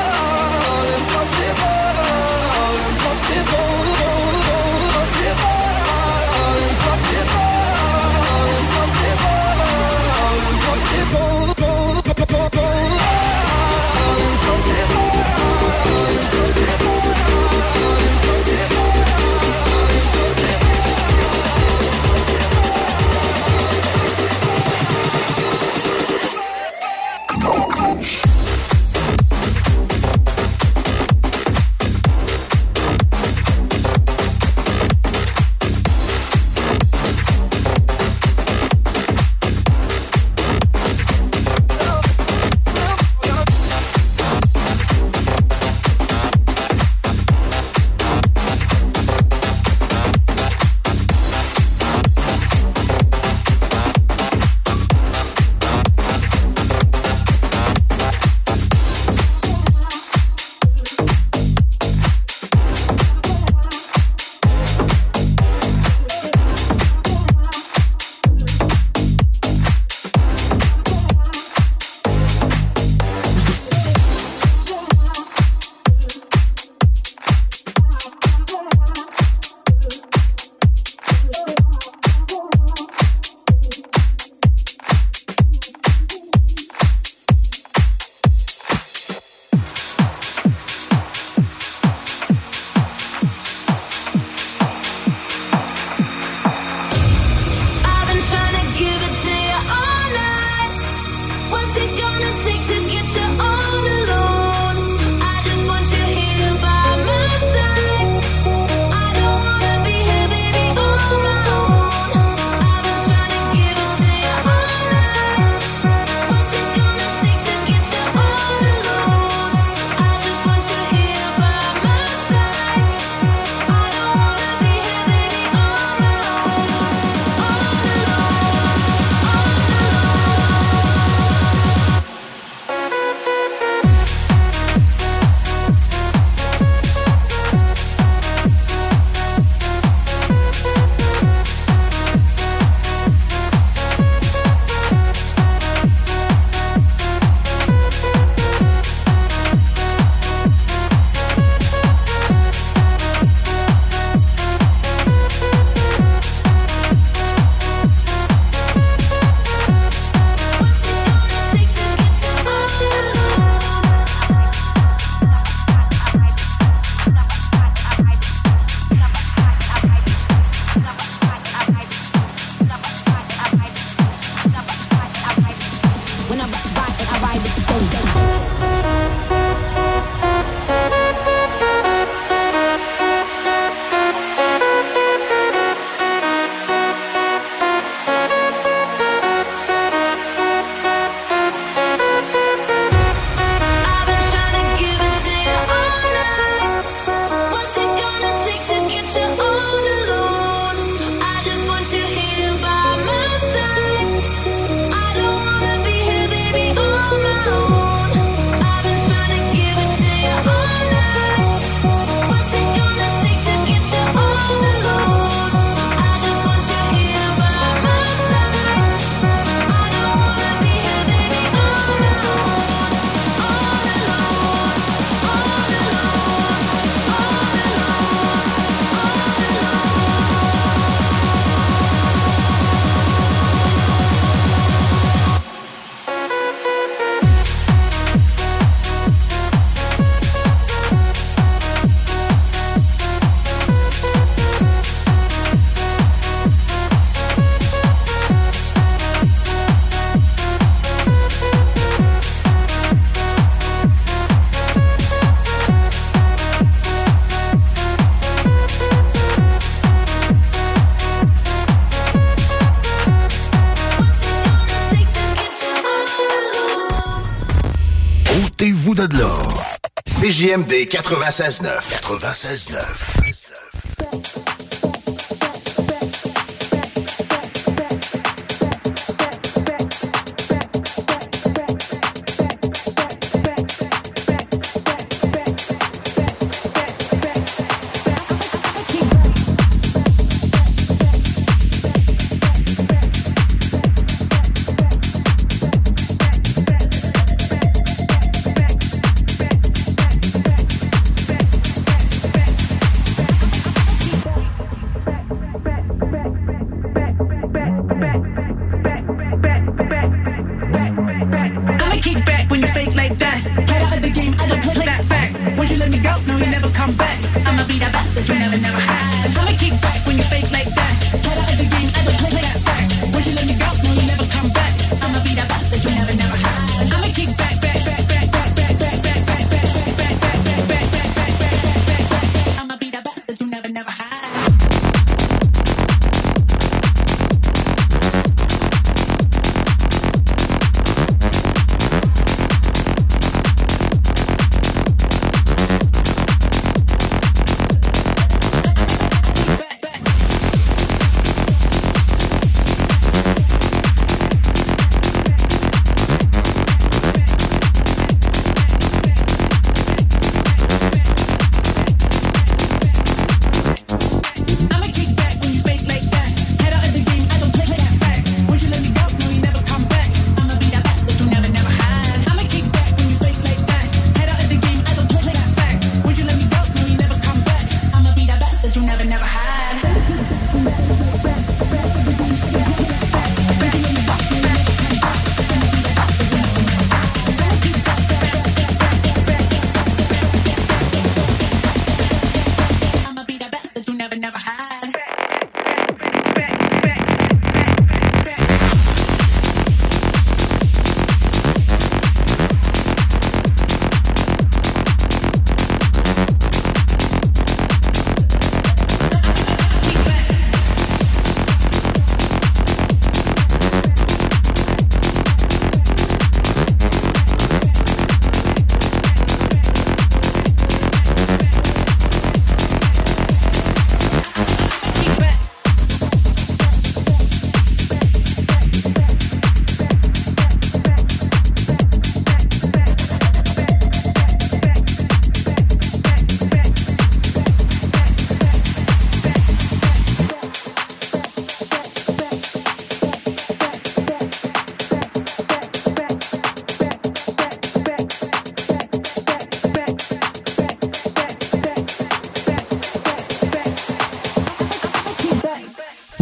CGMD 96.9. 96.9.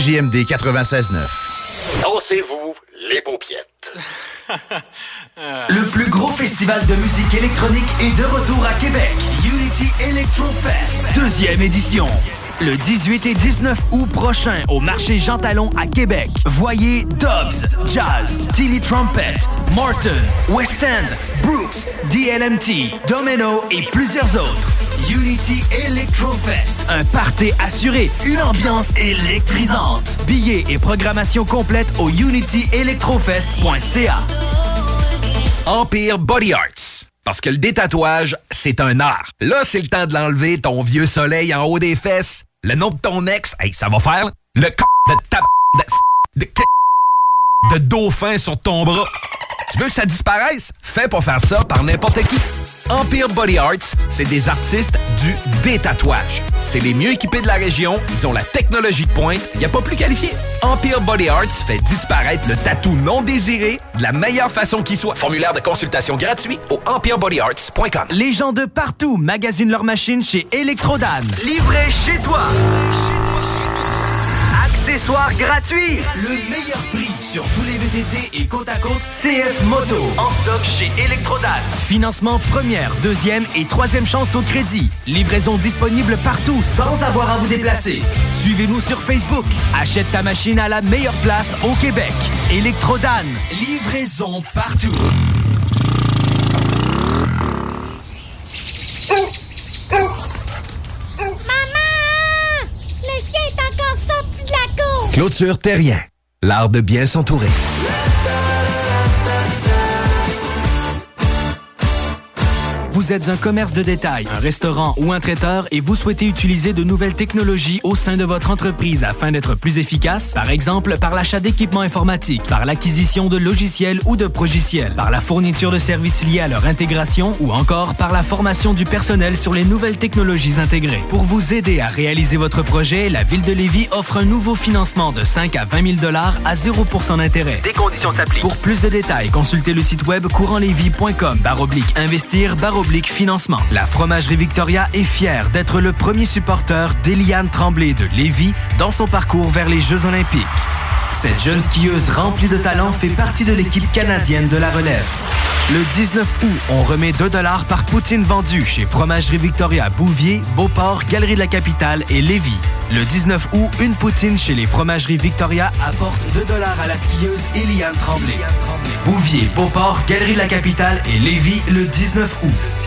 CJMD 96.9. Dansez-vous les paupiètes. (laughs) Le plus gros festival de musique électronique est de retour à Québec. Unity Electro Fest, deuxième édition. Le 18 et 19 août prochain au marché Jean Talon à Québec. Voyez Dobbs, Jazz, Tilly Trumpet, Morton, West End, Brooks, DLMT, Domino et plusieurs autres. Unity Electro Fest, un party assuré, une ambiance électrisante. Billets et programmation complète au unityelectrofest.ca. Empire Body Arts. Parce que le détatouage, c'est un art. Là, c'est le temps de l'enlever, ton vieux soleil en haut des fesses. Le nom de ton ex, hey, ça va faire. Le c de ta... de... de... de dauphin sur ton bras. Tu veux que ça disparaisse? Fais pas faire ça par n'importe qui. Empire Body Arts, c'est des artistes du détatouage. C'est les mieux équipés de la région, ils ont la technologie de pointe, il n'y a pas plus qualifié. Empire Body Arts fait disparaître le tatou non désiré de la meilleure façon qui soit. Formulaire de consultation gratuit au empirebodyarts.com. Les gens de partout magasinent leurs machines chez Electrodan. Livré chez toi. Accessoires gratuits. Le meilleur prix sur tous les VTT et côte à côte CF Moto. En stock chez Electrodan. Financement première, deuxième et troisième chance au crédit. Livraison disponible partout sans avoir à vous déplacer. Suivez-nous sur Facebook. Achète ta machine à la meilleure place au Québec. Electrodan. Livraison partout. Maman! Le chien est encore sorti de la cour! Clôture Terrien, l'art de bien s'entourer. Vous êtes un commerce de détail, un restaurant ou un traiteur et vous souhaitez utiliser de nouvelles technologies au sein de votre entreprise afin d'être plus efficace, par exemple par l'achat d'équipements informatiques, par l'acquisition de logiciels ou de progiciels, par la fourniture de services liés à leur intégration ou encore par la formation du personnel sur les nouvelles technologies intégrées. Pour vous aider à réaliser votre projet, la Ville de Lévis offre un nouveau financement de 5 à 20 000 à 0% d'intérêt. Des conditions s'appliquent. Pour plus de détails, consultez le site web courantlevy.com baroblique investir La Fromagerie Victoria est fière d'être le premier supporter d'Eliane Tremblay de Lévis dans son parcours vers les Jeux olympiques. Cette jeune skieuse remplie de talent fait partie de l'équipe canadienne de la relève. Le 19 août, on remet 2 dollars par poutine vendue chez Fromagerie Victoria Bouvier, Beauport, Galerie de la Capitale et Lévis. Le 19 août, une poutine chez les Fromageries Victoria apporte 2 dollars à la skieuse Eliane Tremblay. Bouvier, Beauport, Galerie de la Capitale et Lévis le 19 août.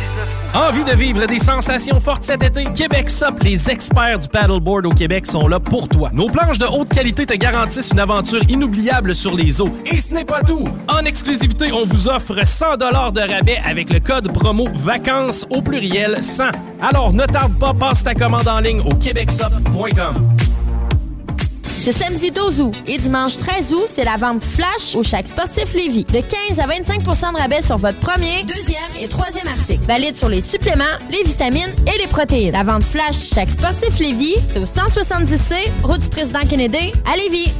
Envie de vivre des sensations fortes cet été? Québec Sup, les experts du paddleboard au Québec sont là pour toi. Nos planches de haute qualité te garantissent une aventure inoubliable sur les eaux. Et ce n'est pas tout! En exclusivité, on vous offre 100 de rabais avec le code promo VACANCES au pluriel 100. Alors ne tarde pas, passe ta commande en ligne au québecsup.com. Ce samedi 12 août et dimanche 13 août, c'est la vente flash au Chac Sportif Lévis. De 15 à 25% de rabais sur votre premier, deuxième et troisième article. Valide sur les suppléments, les vitamines et les protéines. La vente flash Chac Sportif Lévis, c'est au 170C, route du président Kennedy, à Lévis.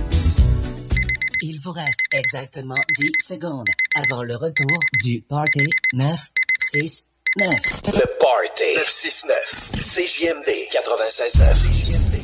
Il vous reste exactement 10 secondes avant le retour du Party 969. Le Party 969. CJMD 96.9.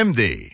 CJMD.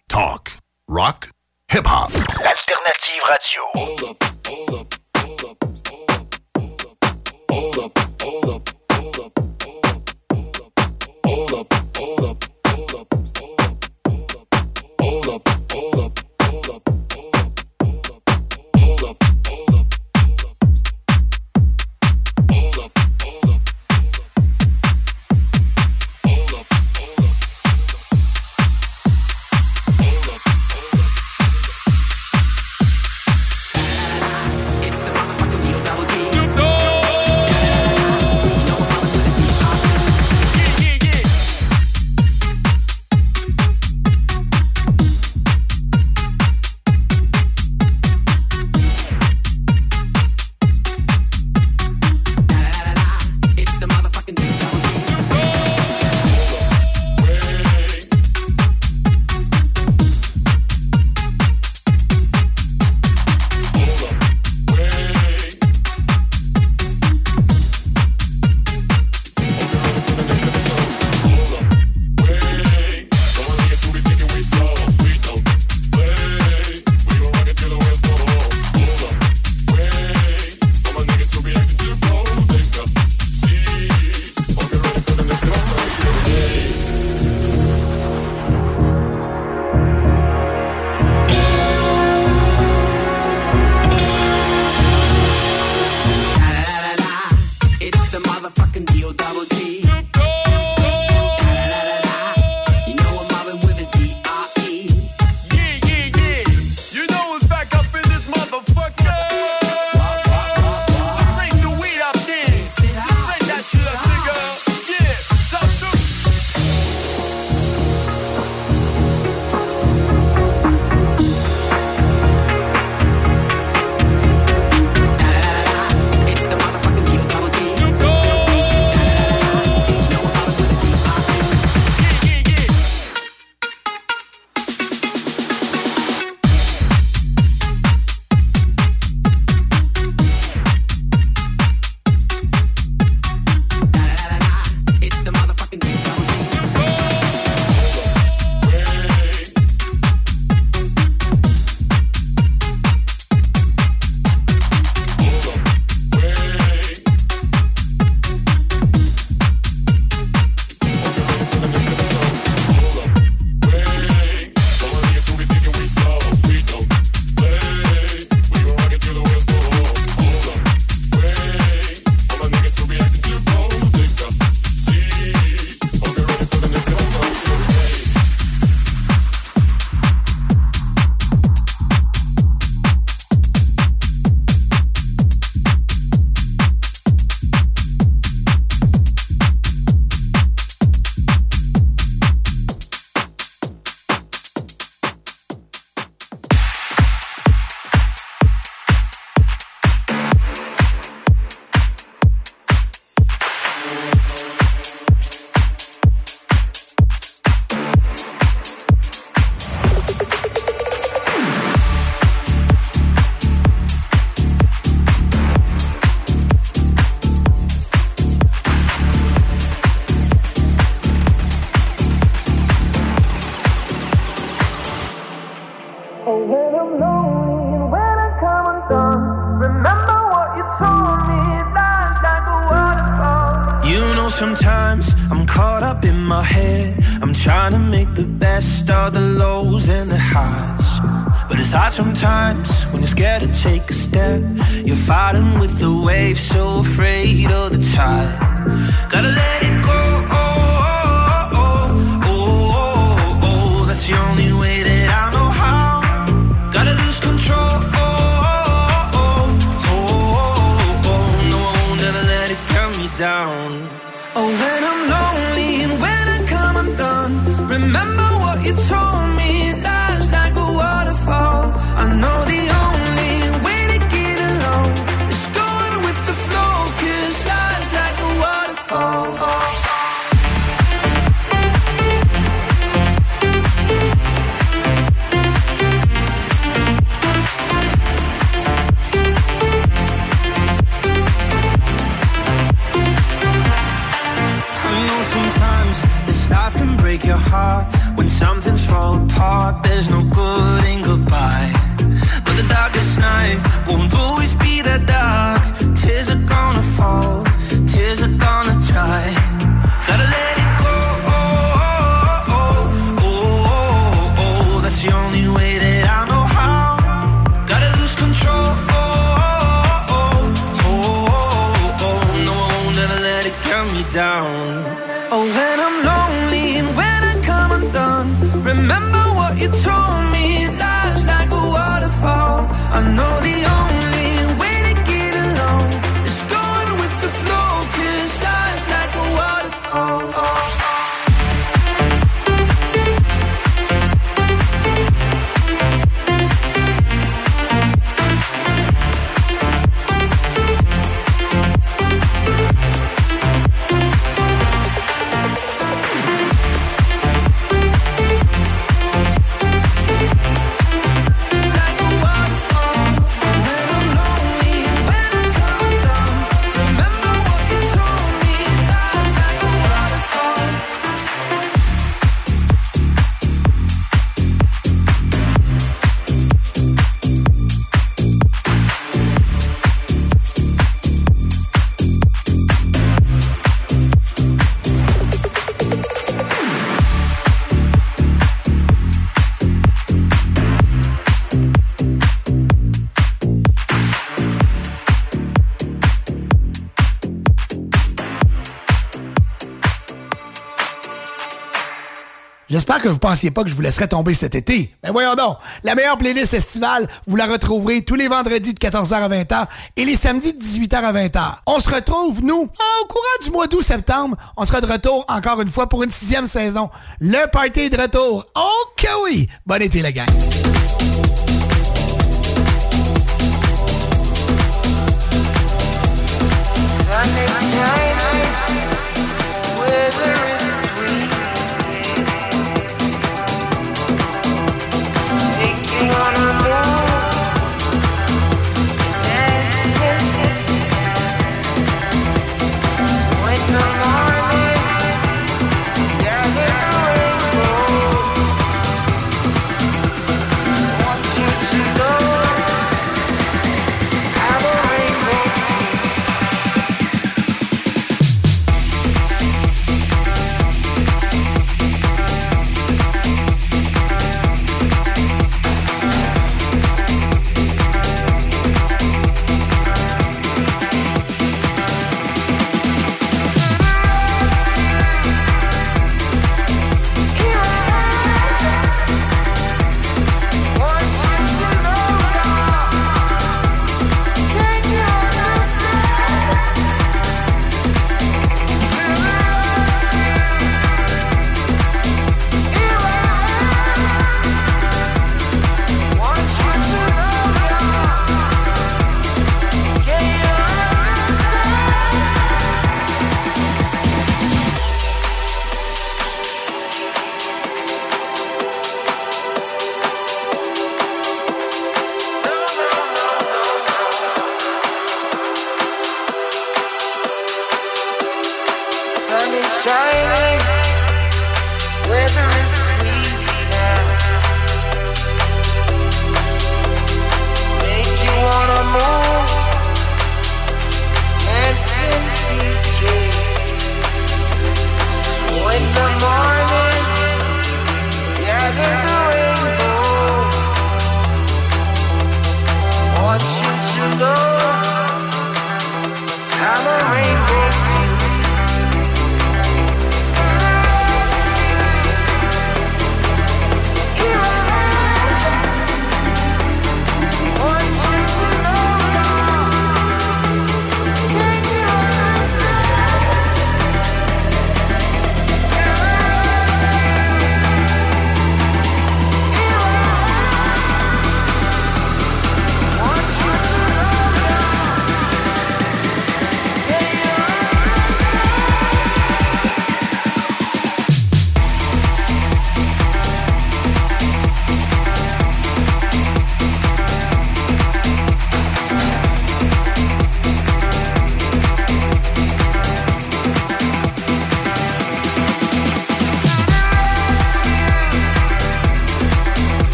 I'm caught up in my head. I'm trying to make the best of the lows and the highs. But it's hard sometimes when you're scared to take a step. You're fighting with the waves, so afraid of the tide. Gotta let it go. Oh, oh, oh, oh, oh, oh. That's the only way that I know how. Gotta lose control. Oh, oh, oh, oh heart, there's no good in goodbye. But the darkest night won't do Que vous pensiez pas que je vous laisserais tomber cet été. Ben voyons donc. La meilleure playlist estivale, vous la retrouverez tous les vendredis de 14h à 20h et les samedis de 18h à 20h. On se retrouve, nous, au courant du mois d'août-septembre. On sera de retour encore une fois pour une sixième saison. Le party est de retour. Ok oui! Bon été, la gang.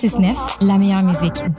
Party 969, la meilleure musique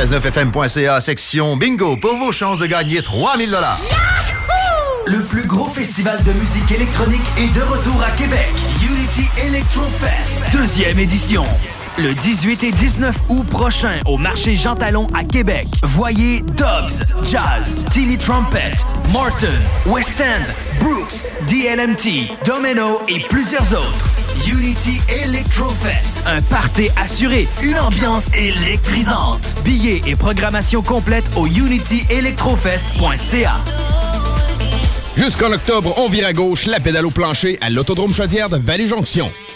969fm.ca, section bingo, pour vos chances de gagner 3000 Le plus gros festival de musique électronique est de retour à Québec. Unity Electro Fest, deuxième édition. Le 18 et 19 août prochain au marché Jean Talon à Québec. Voyez Dobbs, Jazz, Timmy Trumpet, Martin, West End, Brooks, DLMT, Domino et plusieurs autres. Unity Electrofest, un party assuré, une ambiance électrisante. Billets et programmation complète au unityelectrofest.ca. Jusqu'en octobre, on vire à gauche la pédale au plancher à l'Autodrome Chaudière de Vallée-Jonction.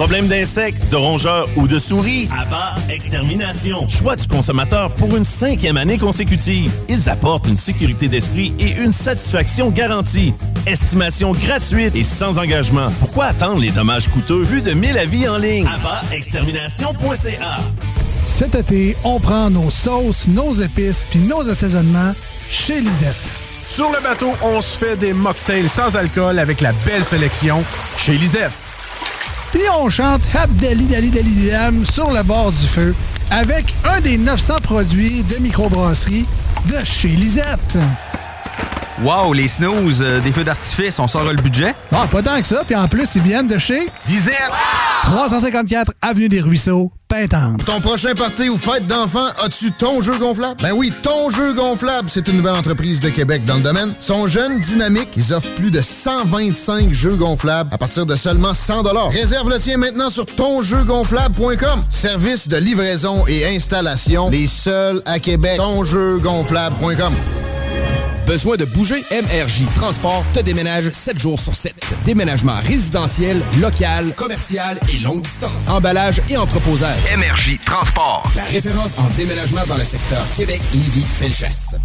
Problème d'insectes, de rongeurs ou de souris? Abba Extermination. Choix du consommateur pour une cinquième année consécutive. Ils apportent une sécurité d'esprit et une satisfaction garantie. Estimation gratuite et sans engagement. Pourquoi attendre les dommages coûteux vu de 1000 avis en ligne? Extermination.ca Cet été, on prend nos sauces, nos épices puis nos assaisonnements chez Lisette. Sur le bateau, on se fait des mocktails sans alcool avec la belle sélection chez Lisette. Puis on chante Abdali Dali Dali Dam sur le bord du feu avec un des 900 produits de microbrasserie de chez Lisette. Wow, les snooze, euh, des feux d'artifice, on sort le budget? Ah, pas tant que ça. Puis en plus, ils viennent de chez Lisette. 354 Avenue des Ruisseaux, Ton prochain party ou fête d'enfant, as-tu ton jeu gonflable? Ben oui, ton jeu gonflable, c'est une nouvelle entreprise de Québec dans le domaine. Ils sont jeunes, dynamiques, ils offrent plus de 125 jeux gonflables à partir de seulement 100 Réserve le tien maintenant sur tonjeugonflable.com. Service de livraison et installation, les seuls à Québec. Tonjeugonflable.com. Besoin de bouger? MRJ Transport te déménage 7 jours sur 7. Déménagement résidentiel, local, commercial et longue distance. Emballage et entreposage. MRJ Transport. La référence en déménagement dans le secteur Québec, Lévis, Felchasse.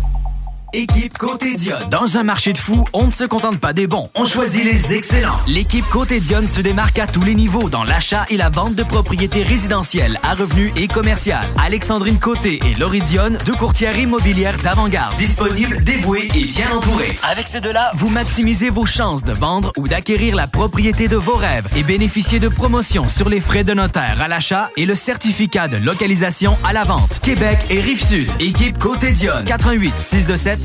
Équipe Côté Dionne. Dans un marché de fous, on ne se contente pas des bons, on choisit les excellents. L'équipe Côté Dionne se démarque à tous les niveaux dans l'achat et la vente de propriétés résidentielles à revenus et commerciales. Alexandrine Côté et Laurie Dionne, deux courtières immobilières d'avant-garde, disponibles, dévouées et bien entourées. Avec ces deux-là, vous maximisez vos chances de vendre ou d'acquérir la propriété de vos rêves et bénéficiez de promotions sur les frais de notaire à l'achat et le certificat de localisation à la vente. Québec et Rive-Sud. Équipe Côté Dionne. 88 627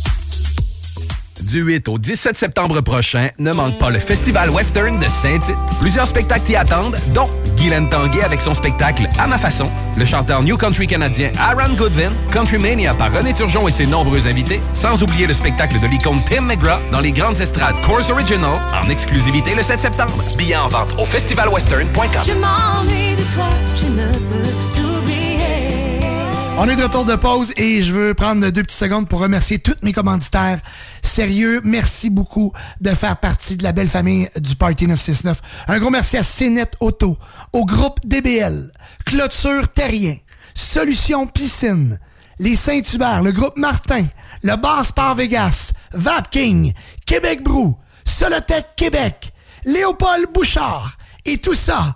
Du 8 au 17 septembre prochain, ne manque pas le Festival Western de Saint-Tite. Plusieurs spectacles t'y attendent, dont Guylaine Tanguay avec son spectacle À ma façon, le chanteur New Country canadien Aaron Goodwin, Country Mania par René Turgeon et ses nombreux invités, sans oublier le spectacle de l'icône Tim McGraw dans les grandes estrades Course Original, en exclusivité le 7 septembre. Billets en vente au festivalwestern.com. On est de retour de pause et je veux prendre deux petites secondes pour remercier tous mes commanditaires. Sérieux, merci beaucoup de faire partie de la belle famille du Party 969. Un gros merci à CNET Auto, au groupe DBL, Clôture Terrien, Solution Piscine, les Saint-Hubert, le groupe Martin, le Bar Sport Vegas, Vapking, Québec Brou, Solotech Québec, Léopold Bouchard et tout ça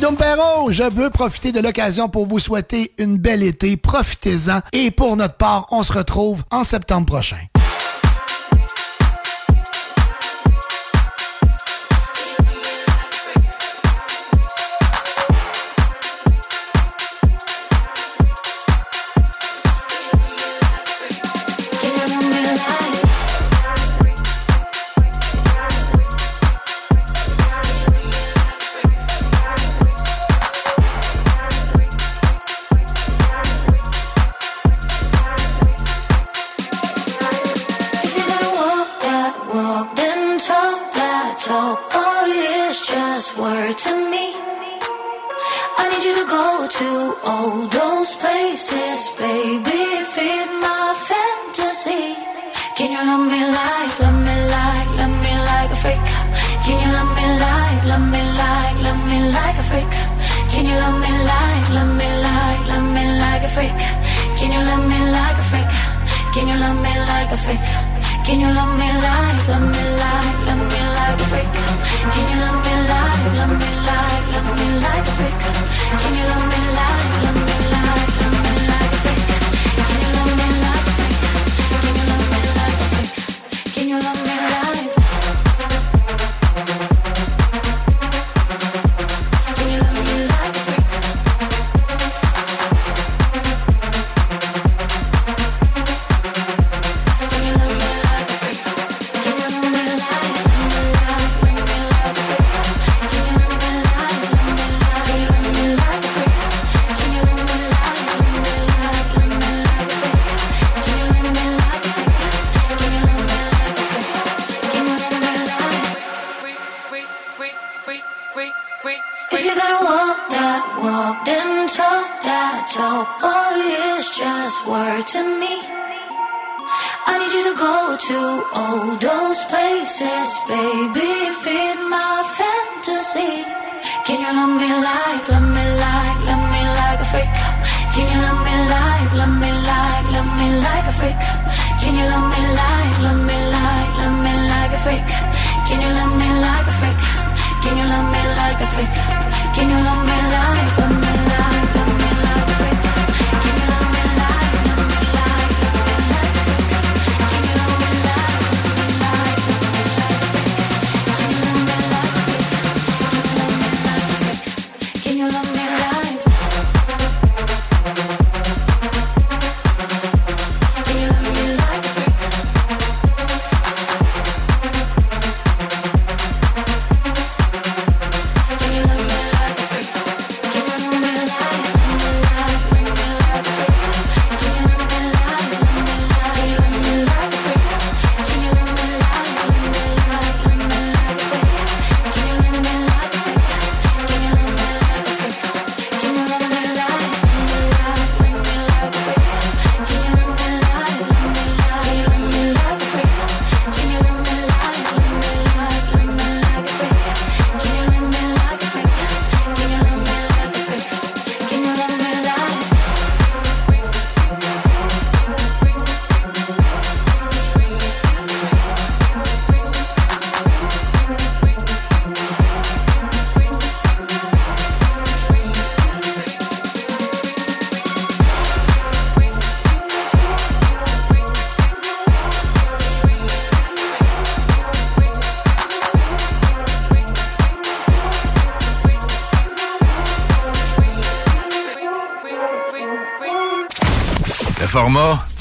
Dom. Je veux profiter de l'occasion pour vous souhaiter une belle été. Profitez-en. Et pour notre part, on se retrouve en septembre prochain. Love me like, love me like a freak? Can you love me like, love me like, love me like a freak? Can you love me like a freak? Can you love me like a freak? Can you love me like, love me like, love me like a freak? Can you love me like, love me like, love me like a freak? Can you love me like, love me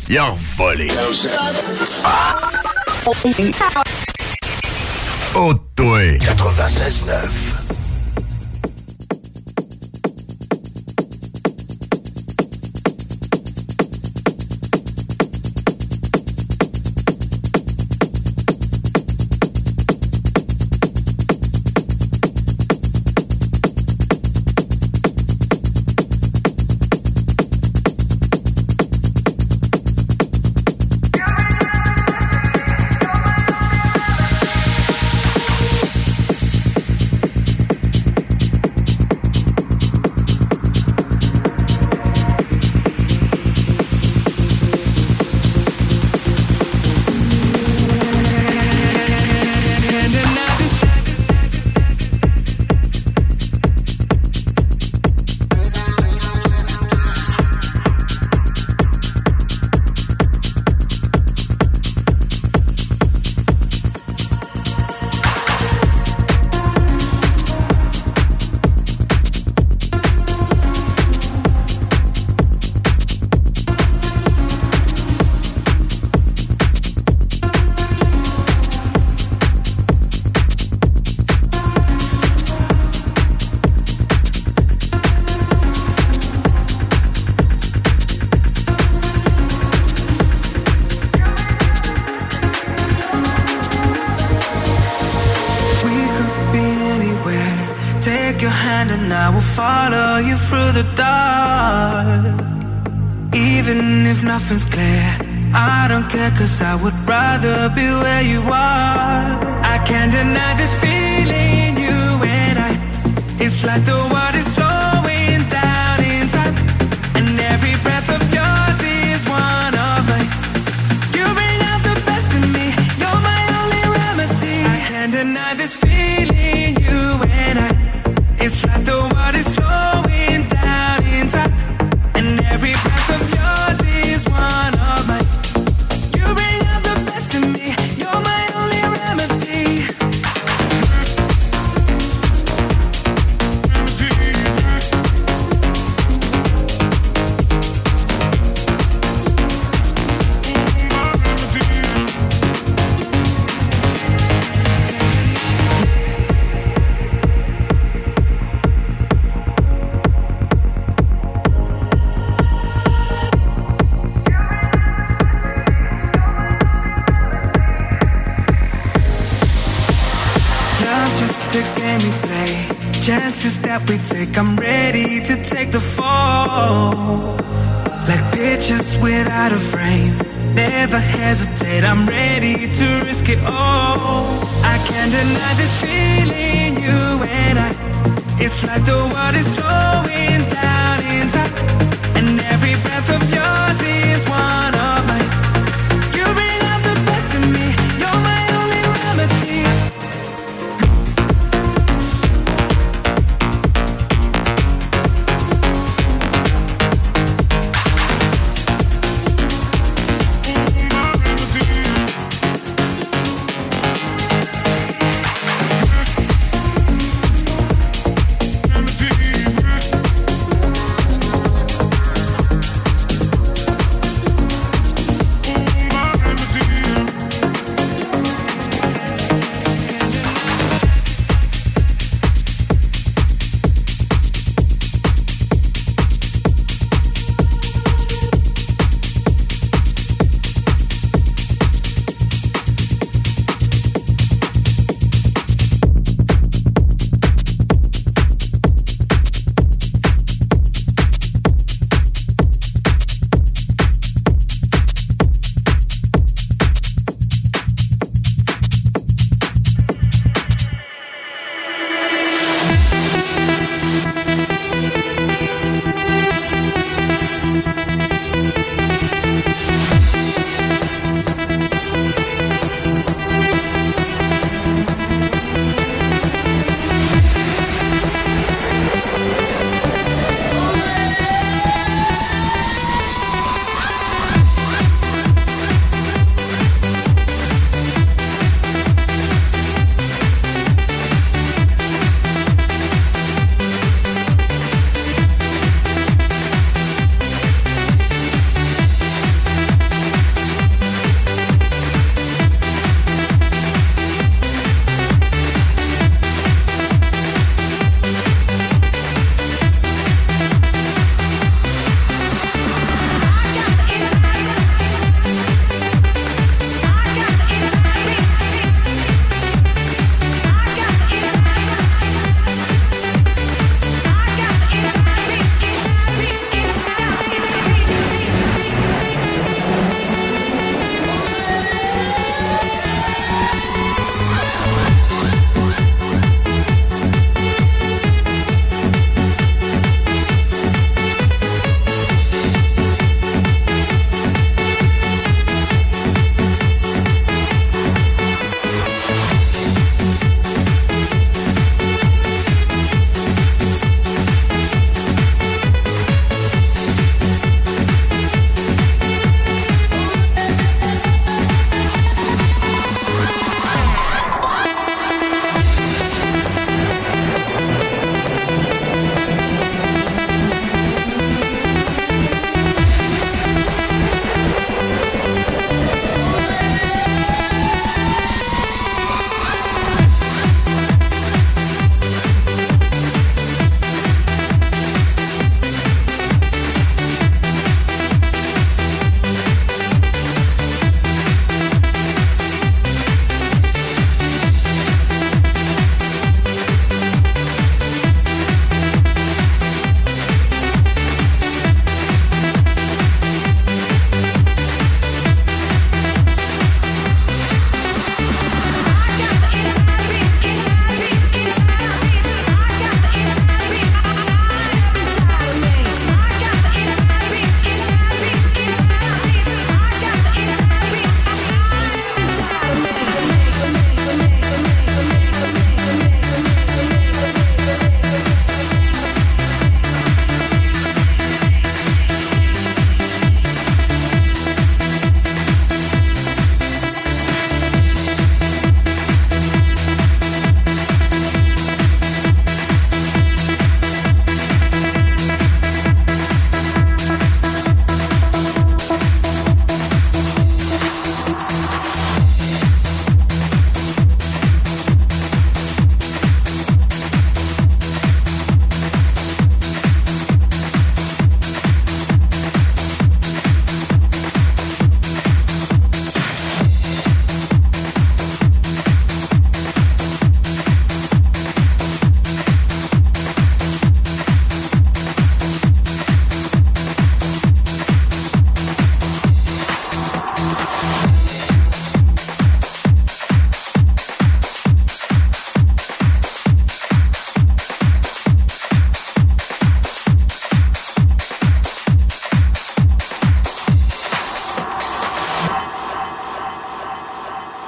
il a volé. Oh, toi. 96.9.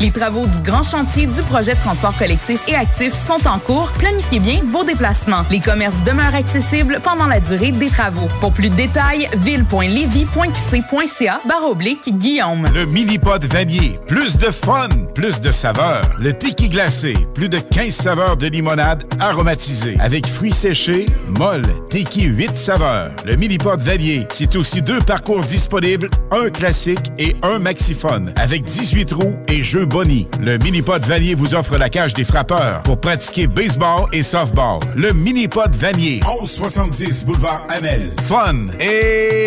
Les travaux du grand chantier du projet de transport collectif et actif sont en cours. Planifiez bien vos déplacements. Les commerces demeurent accessibles pendant la durée des travaux. Pour plus de détails, ville.levy.qc.ca barre oblique Guillaume. Le mini-pod vanier. Plus de fun, plus de saveurs. Le tiki glacé. Plus de 15 saveurs de limonade aromatisée. Avec fruits séchés, molle, tiki 8 saveurs. Le mini-pod vanier. C'est aussi deux parcours disponibles, un classique et un maxiphone. Avec 18 roues et jeux Bonnie. Le mini-pod vanier vous offre la cage des frappeurs pour pratiquer baseball et softball. Le mini-pod vanier. 1170 boulevard Amel. Fun et...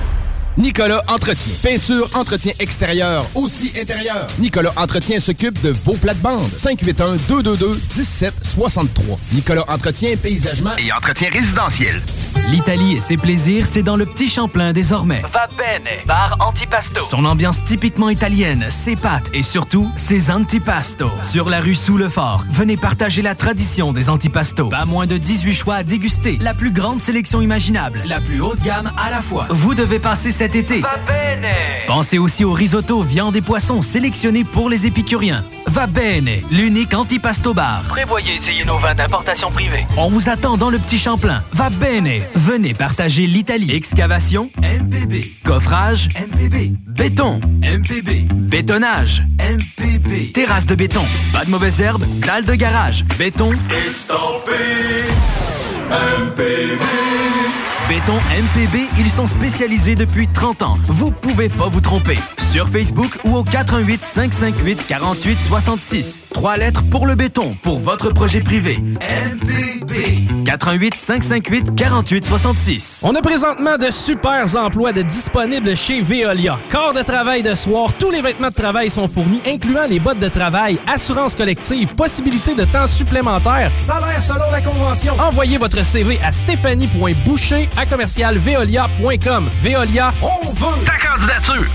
Nicolas Entretien. Peinture, entretien extérieur, aussi intérieur. Nicolas Entretien s'occupe de vos plates-bandes. 581-222-1763. Nicolas Entretien, paysagement et entretien résidentiel. L'Italie et ses plaisirs, c'est dans le petit Champlain désormais. Va bene, bar antipasto. Son ambiance typiquement italienne, ses pâtes et surtout ses antipastos. Sur la rue Sous le Fort, venez partager la tradition des antipastos. Pas moins de 18 choix à déguster. La plus grande sélection imaginable, la plus haute gamme à la fois. Vous devez passer cet été. Va bene. Pensez aussi au risotto, viande et poissons sélectionnés pour les épicuriens. Va bene, l'unique antipasto bar. Prévoyez essayer nos vins d'importation privée. On vous attend dans le petit Champlain. Va bene. Venez partager l'Italie. Excavation, MPB. Coffrage, MPB. Béton, MPB. Bétonnage, MPB. Terrasse de béton. Pas de mauvaises herbes. Dalle de garage. Béton. Estampé. MPB. Béton MPB, ils sont spécialisés depuis 30 ans. Vous pouvez pas vous tromper. Sur Facebook ou au 418 558 48 66. Trois lettres pour le béton, pour votre projet privé. MPB. 418 558 48 66. On a présentement de super emplois de disponibles chez Veolia. Corps de travail de soir, tous les vêtements de travail sont fournis, incluant les bottes de travail, assurance collective, possibilité de temps supplémentaire, salaire selon la convention. Envoyez votre CV à stéphanie.boucher à commercialveolia.com. Veolia, on veut ta candidature.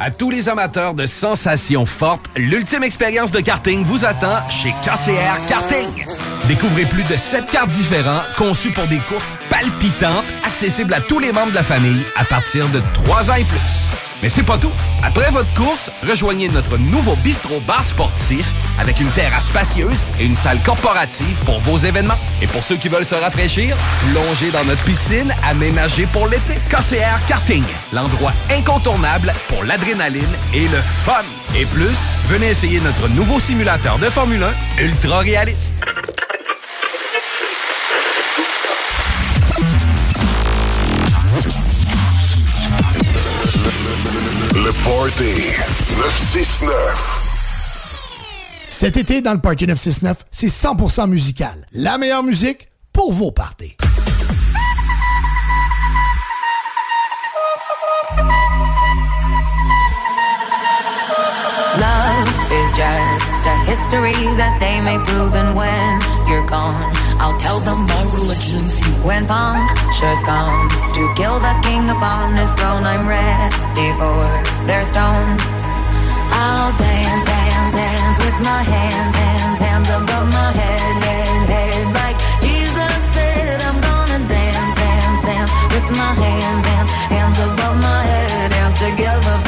À tous les amateurs de sensations fortes, l'ultime expérience de karting vous attend chez KCR Karting. Découvrez plus de 7 cartes différents conçus pour des courses palpitantes, accessibles à tous les membres de la famille à partir de 3 ans et plus. Mais c'est pas tout. Après votre course, rejoignez notre nouveau bistrot bar sportif avec une terrasse spacieuse et une salle corporative pour vos événements. Et pour ceux qui veulent se rafraîchir, plongez dans notre piscine aménagée pour l'été. KCR Karting, l'endroit incontournable pour l'adrénaline et le fun. Et plus, venez essayer notre nouveau simulateur de Formule 1 ultra réaliste. Le Party 969. Cet été, dans le Party 969, c'est 100% musical. La meilleure musique pour vos parties. Love is just a history that they may prove, and when you're gone, I'll tell them my religion's you. When punctures comes to kill the king upon his throne, I'm ready for their stones. I'll dance, dance, dance with my hands, hands, hands above my head, head, head. Like Jesus said, I'm gonna dance, dance, dance with my hands, hands, hands above my head. Dance together,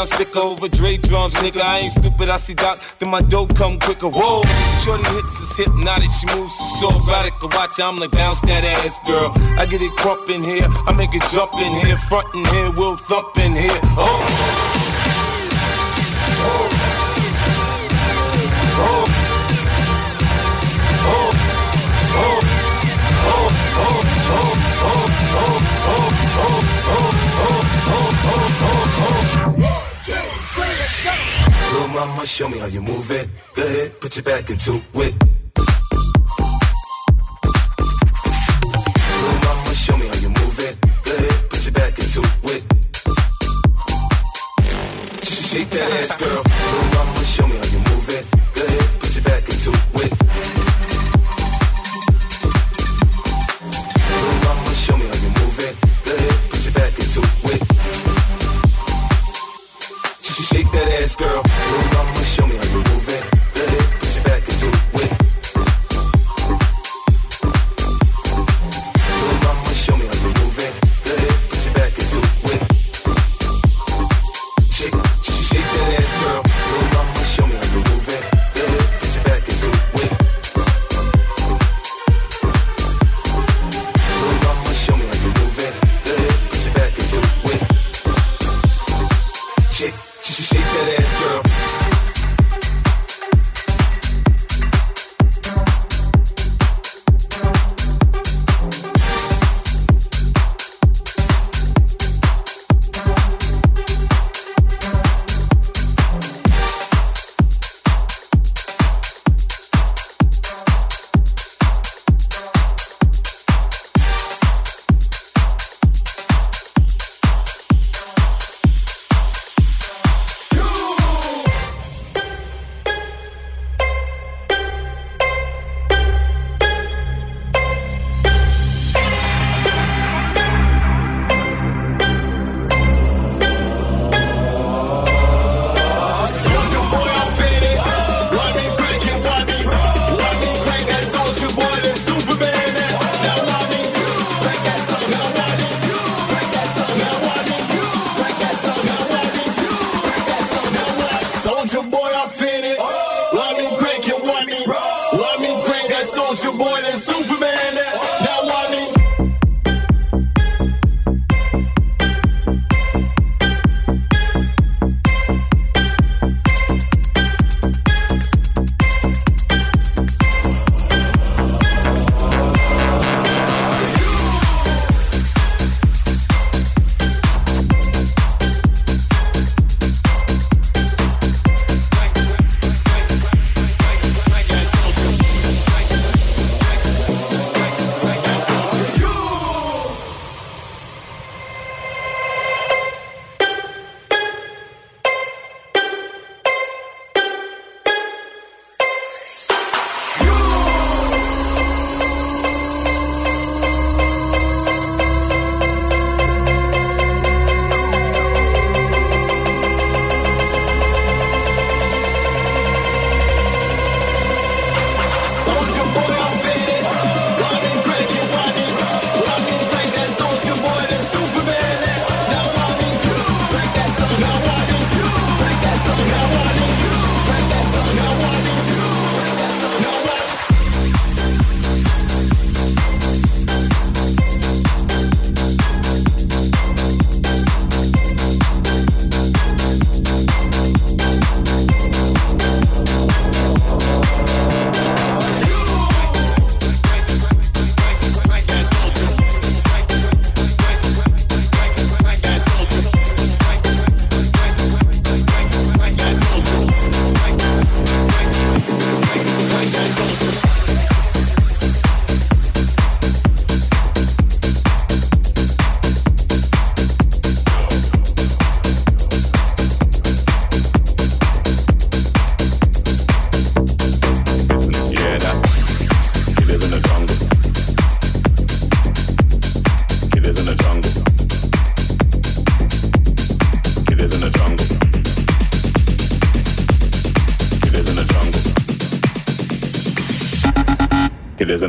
down, stick over Dre drums, nigga. I ain't stupid, I see Doc, then my dope come quicker. Whoa, shorty hips is hypnotic, she moves so erotic. I watch, I'm like bounce that ass, girl. I get it crump in here, I make it jump in here, front in here, we'll thump in here. Oh. Show me how you move it. Go ahead, put your back into it.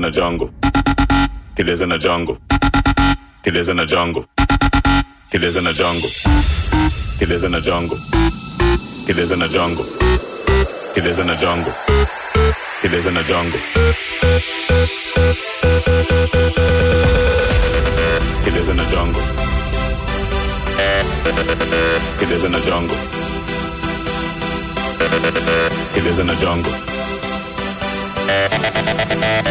in a jungle. He lives in a jungle. He lives in a jungle. He lives in a jungle. He lives in a jungle. He lives in a jungle. He lives in a jungle. He lives in a jungle. He lives in a jungle. He lives in a jungle. He lives in a jungle.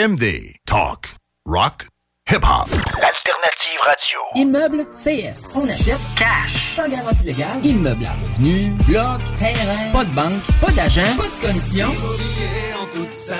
CJMD. Talk. Rock. Hip-hop. Alternative radio. Immeuble CS. On achète cash. Sans garantie légale. Immeuble à revenu. Bloc. Terrain. Pas de banque. Pas d'agent. Pas de commission.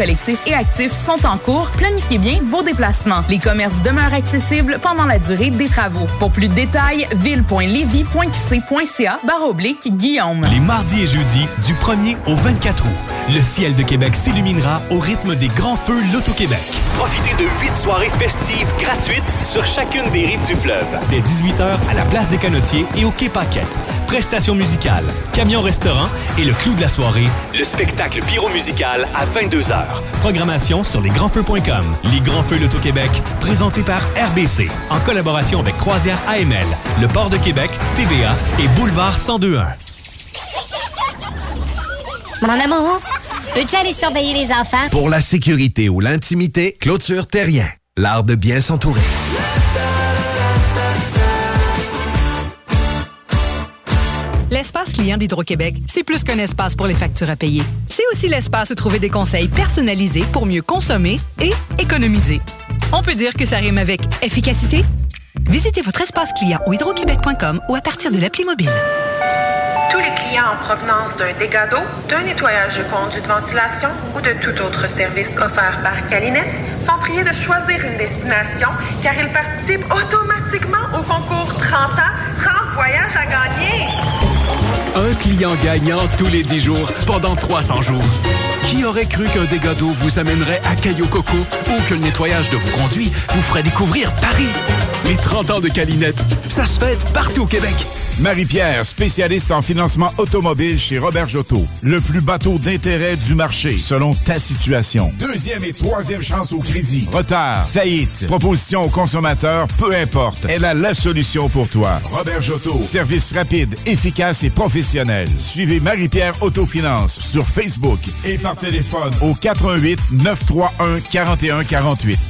collectifs et actifs sont en cours. Planifiez bien vos déplacements. Les commerces demeurent accessibles pendant la durée des travaux. Pour plus de détails, ville.levy.qc.ca barre oblique Guillaume. Les mardis et jeudis, du 1er au 24 août, le ciel de Québec s'illuminera au rythme des grands feux Loto-Québec. Profitez de huit soirées festives gratuites sur chacune des rives du fleuve. Dès 18h à la place des Canotiers et au Quai Paquette. Prestations musicales, camion-restaurant et le clou de la soirée, Le spectacle pyro-musical à 22h. Programmation sur lesgrandsfeux.com. Les Grands Feux Loto-Québec, présenté par RBC, en collaboration avec Croisière AML, le Port de Québec, TVA et Boulevard 1021. Mon amour, peux-tu aller surveiller les enfants? Pour la sécurité ou l'intimité, clôture terrien. L'art de bien s'entourer. L'espace client d'Hydro-Québec, c'est plus qu'un espace pour les factures à payer. C'est aussi l'espace où trouver des conseils personnalisés pour mieux consommer et économiser. On peut dire que ça rime avec efficacité? Visitez votre espace client au hydroquebec.com ou à partir de l'appli mobile. Tous les clients en provenance d'un dégât d'eau, d'un nettoyage de conduits de ventilation ou de tout autre service offert par Calinette sont priés de choisir une destination car ils participent automatiquement au concours 30 ans, 30 voyages à gagner. Un client gagnant tous les 10 jours pendant 300 jours. Qui aurait cru qu'un dégât d'eau vous amènerait à Caillou Coco ou que le nettoyage de vos conduits vous ferait découvrir Paris? Les 30 ans de Calinette, ça se fête partout au Québec. Marie-Pierre, spécialiste en financement automobile chez Robert Jotto. Le plus bateau d'intérêt du marché, selon ta situation. Deuxième et troisième chance au crédit. Retard, faillite, proposition aux consommateurs, peu importe. Elle a la solution pour toi. Robert Jotto. Service rapide, efficace et professionnel. Suivez Marie-Pierre Autofinance sur Facebook et par téléphone au 88 931 4148.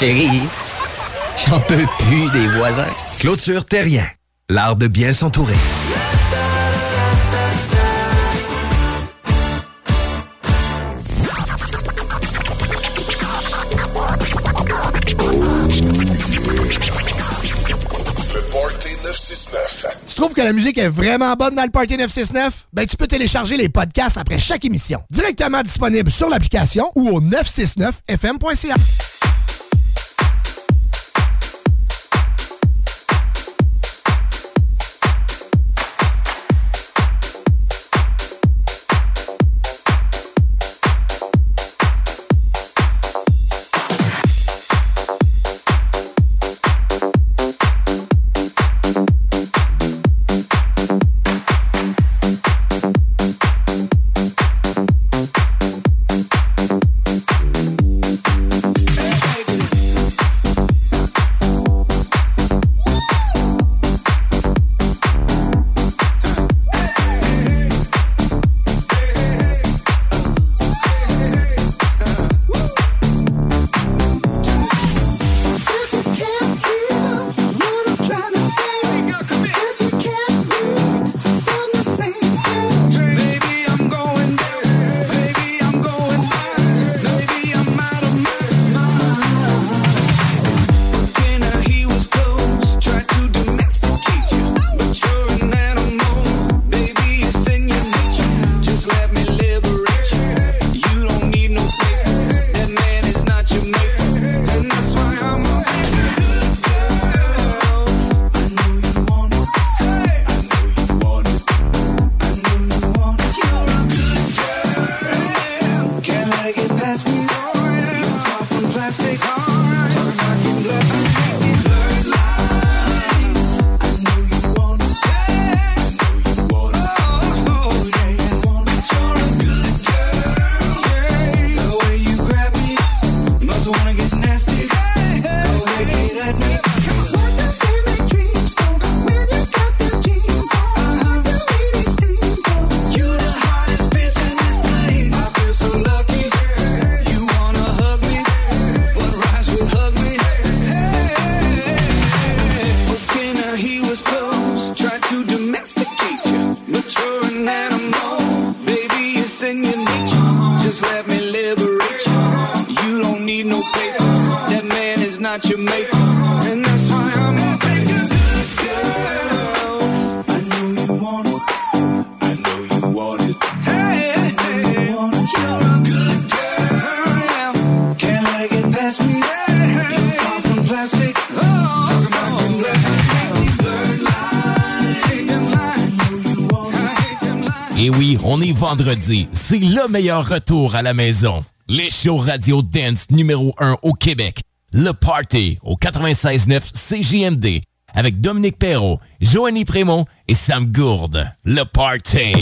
Chérie, j'en peux plus des voisins. Clôture terrien. L'art de bien s'entourer. Le Party 969. Tu trouves que la musique est vraiment bonne dans le Party 969? Ben, tu peux télécharger les podcasts après chaque émission. Directement disponible sur l'application ou au 969fm.ca. le meilleur retour à la maison. Les shows radio dance numéro 1 au Québec. Le Party au 96.9 CJMD avec Dominique Perrault, Joanie Prémont et Sam Gourde. Le Party.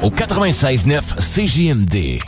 Au 96-9 CJMD.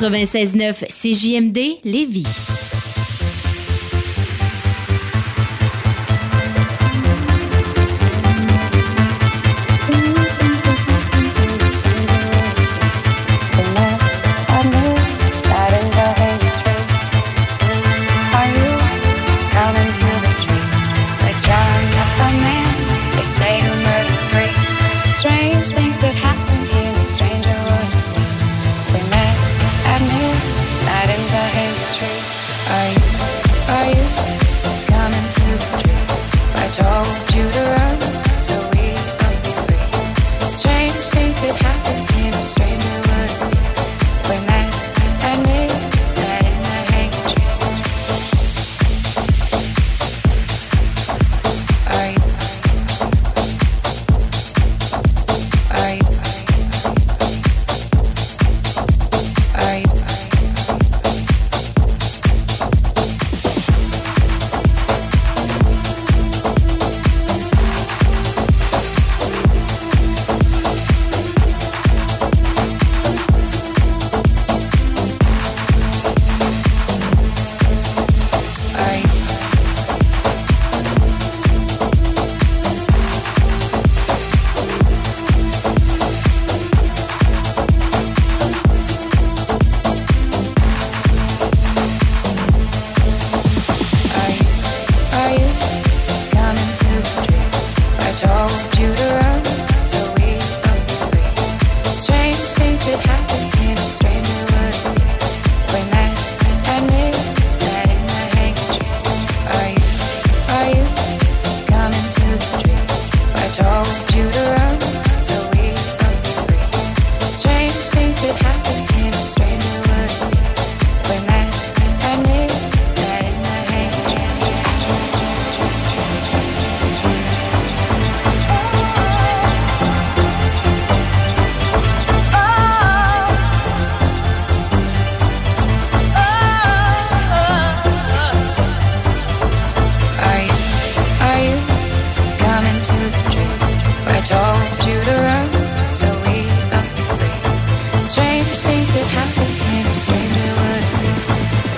96-9 CJMD Lévis.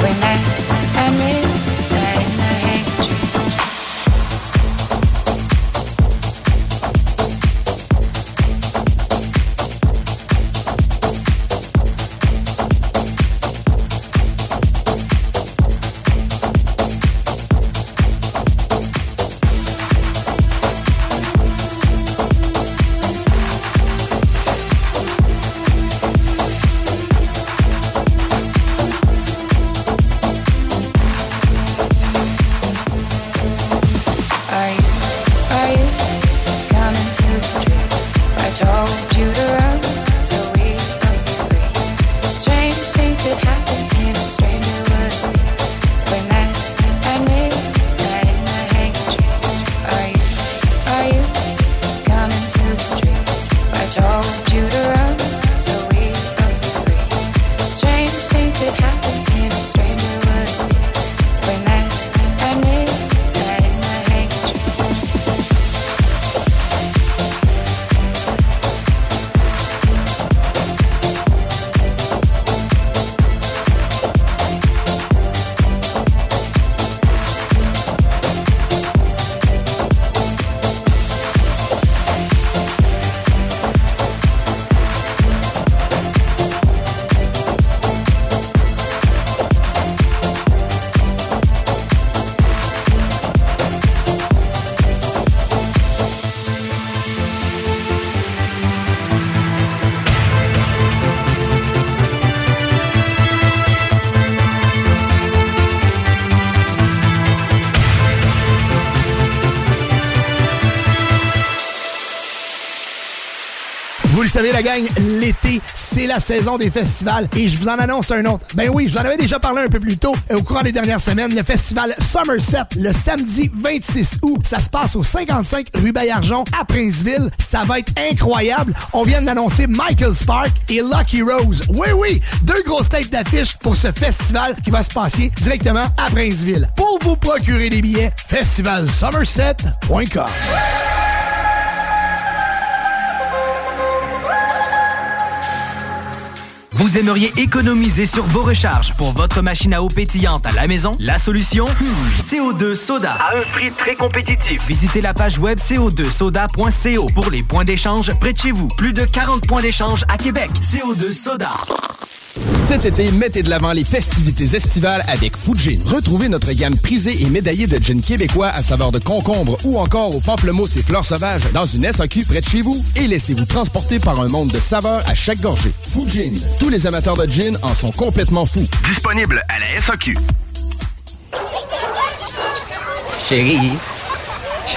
when I, I met la gang, l'été, c'est la saison des festivals et je vous en annonce un autre. Ben oui, je vous en avais déjà parlé un peu plus tôt euh, au cours des dernières semaines. Le festival Somerset, le samedi 26 août, ça se passe au 55 rue Bayargeon à Princeville. Ça va être incroyable. On vient d'annoncer Michael Spark et Lucky Rose. Oui, oui, deux grosses têtes d'affiche pour ce festival qui va se passer directement à Princeville. Pour vous procurer des billets, festivalsomerset.com. Vous aimeriez économiser sur vos recharges pour votre machine à eau pétillante à la maison? La solution? Hmm, CO2 Soda. À un prix très compétitif. Visitez la page web co2soda.co pour les points d'échange près de chez vous. Plus de 40 points d'échange à Québec. CO2 Soda. Cet été, mettez de l'avant les festivités estivales avec Fujin. Retrouvez notre gamme prisée et médaillée de gin québécois à saveur de concombre ou encore aux pamplemousse et fleurs sauvages dans une SAQ près de chez vous et laissez-vous transporter par un monde de saveurs à chaque gorgée. Fujin. Tous les amateurs de gin en sont complètement fous. Disponible à la SAQ. Chérie,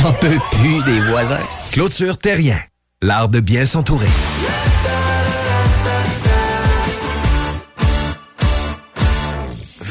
j'en peux plus des voisins. Clôture Terrien. L'art de bien s'entourer.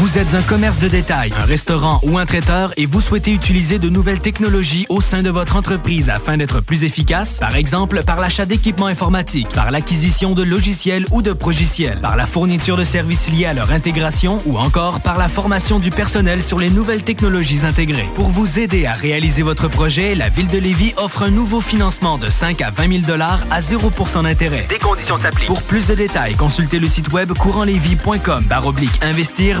Vous êtes un commerce de détail, un restaurant ou un traiteur et vous souhaitez utiliser de nouvelles technologies au sein de votre entreprise afin d'être plus efficace? Par exemple, par l'achat d'équipements informatiques, par l'acquisition de logiciels ou de progiciels, par la fourniture de services liés à leur intégration ou encore par la formation du personnel sur les nouvelles technologies intégrées. Pour vous aider à réaliser votre projet, la Ville de Lévis offre un nouveau financement de 5 à 20 000 à 0% d'intérêt. Des conditions s'appliquent. Pour plus de détails, consultez le site web courantlevy.com baroblique investir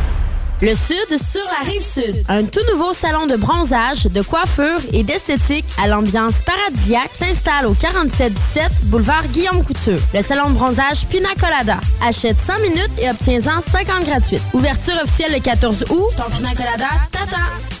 Le Sud sur la rive sud. Un tout nouveau salon de bronzage, de coiffure et d'esthétique à l'ambiance paradisiaque s'installe au 4717 boulevard Guillaume Couture. Le salon de bronzage Pina Colada. Achète 100 minutes et obtiens-en 50 gratuites. Ouverture officielle le 14 août. Ton Pina Colada, tata!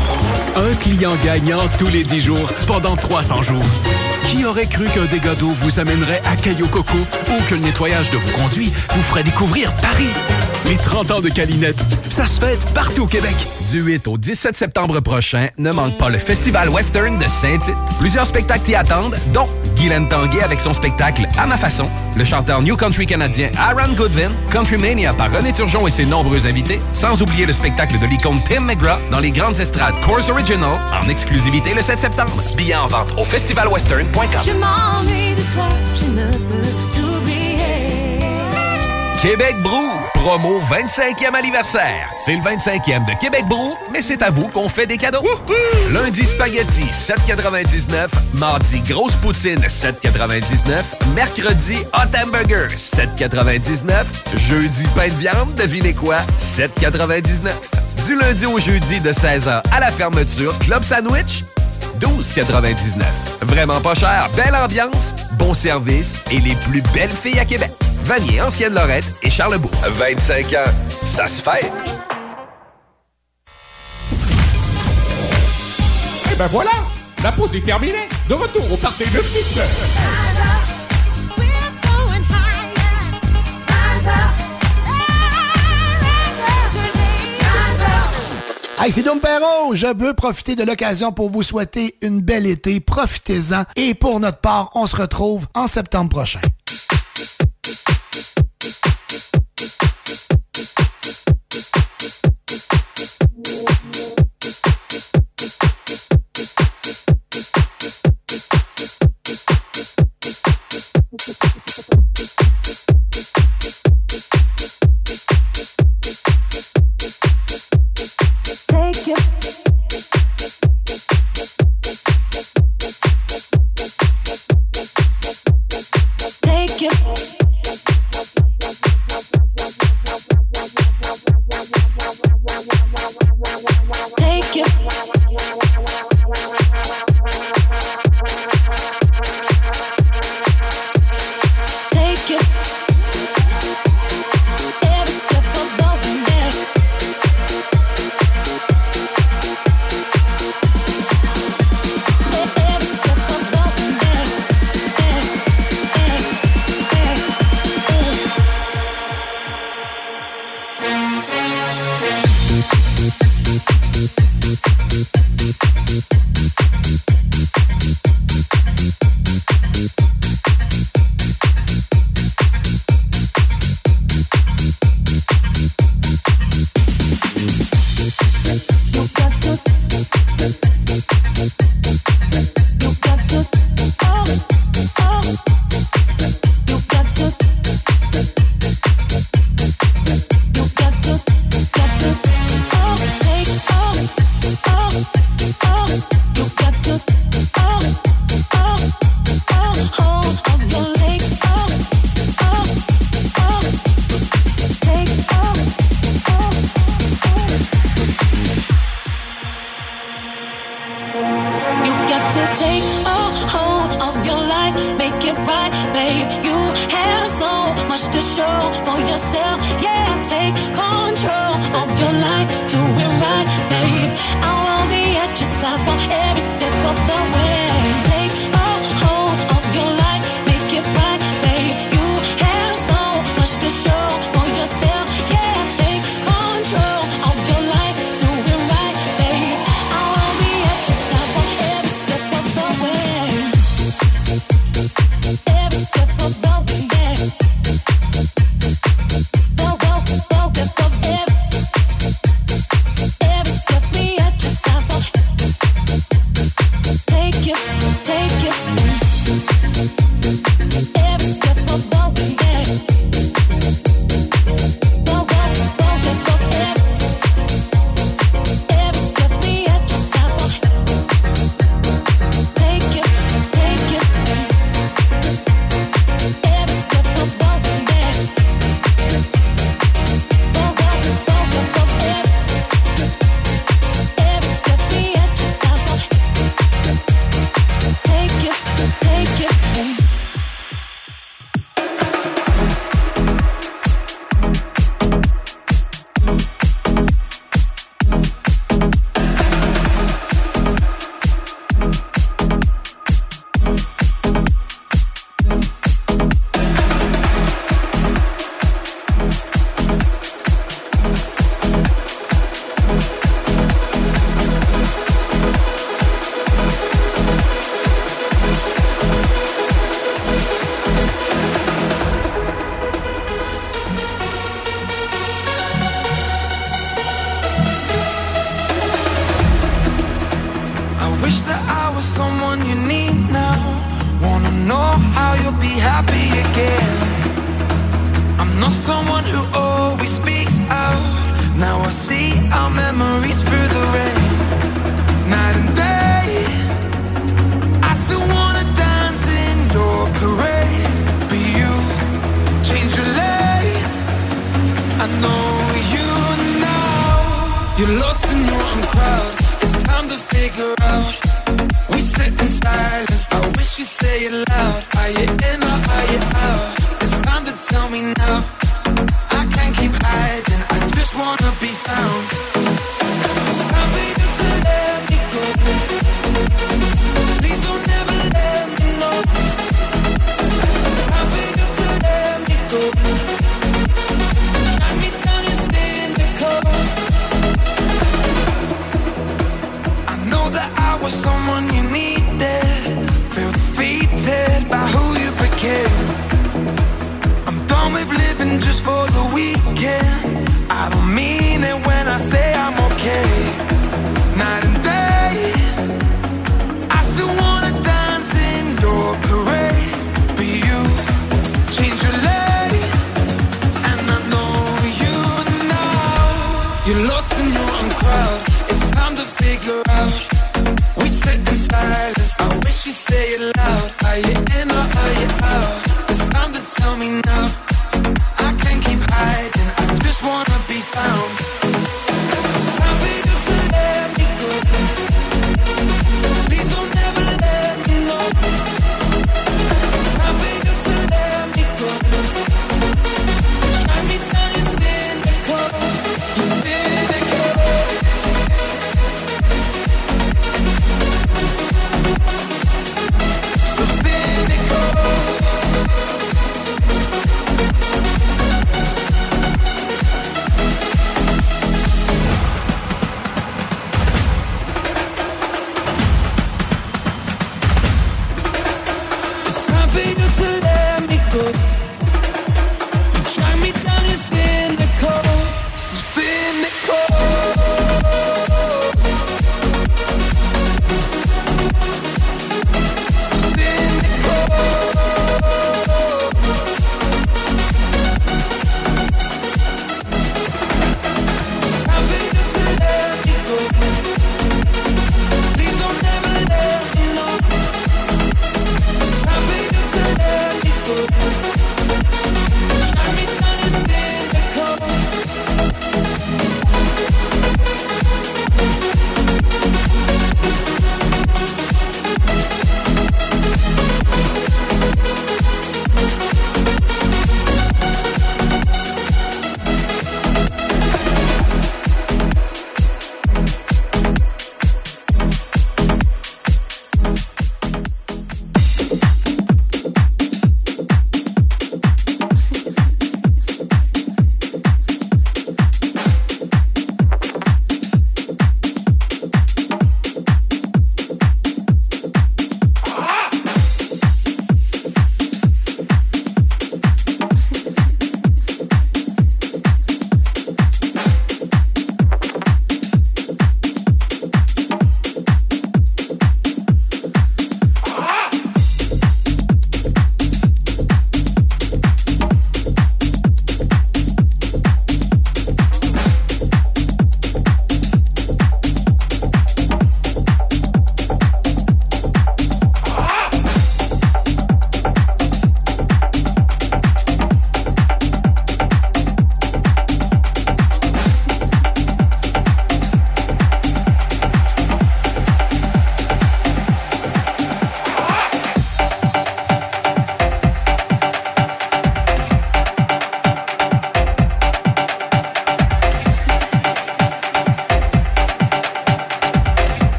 Un client gagnant tous les 10 jours pendant 300 jours. Qui aurait cru qu'un dégât d'eau vous amènerait à Caillou Coco ou que le nettoyage de vos conduits vous ferait découvrir Paris? Les 30 ans de Calinette, ça se fête partout au Québec. Du 8 au 17 septembre prochain, ne manque pas le Festival Western de Saint-Tite. Plusieurs spectacles t'y attendent, dont Guylaine Tanguay avec son spectacle À ma façon, le chanteur New Country canadien Aaron Goodwin, Country Mania par René Turgeon et ses nombreux invités, sans oublier le spectacle de l'icône Tim McGraw dans les grandes estrades Course Original en exclusivité le 7 septembre. Billets en vente au festivalwestern.com. Je m'ennuie de toi, je ne peux t'oublier. Québec Brou, promo 25e anniversaire. C'est le 25e de Québec Brou, mais c'est à vous qu'on fait des cadeaux. Lundi spaghetti 7,99. Mardi grosse poutine 7,99. Mercredi hot hamburger 7,99. Jeudi pain de viande, devinez quoi 7,99 du lundi au jeudi de 16h à la fermeture, Club Sandwich, 12,99. Vraiment pas cher, belle ambiance, bon service et les plus belles filles à Québec. Vanier, Ancienne Lorette et Charlebourg. 25 ans, ça se fait. Eh ben voilà, la pause est terminée. De retour au Parti 969. Hey, c'est Dom Perrault. Je veux profiter de l'occasion pour vous souhaiter une belle été. Profitez-en. Et pour notre part, on se retrouve en septembre prochain.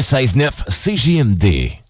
96.9 CJMD.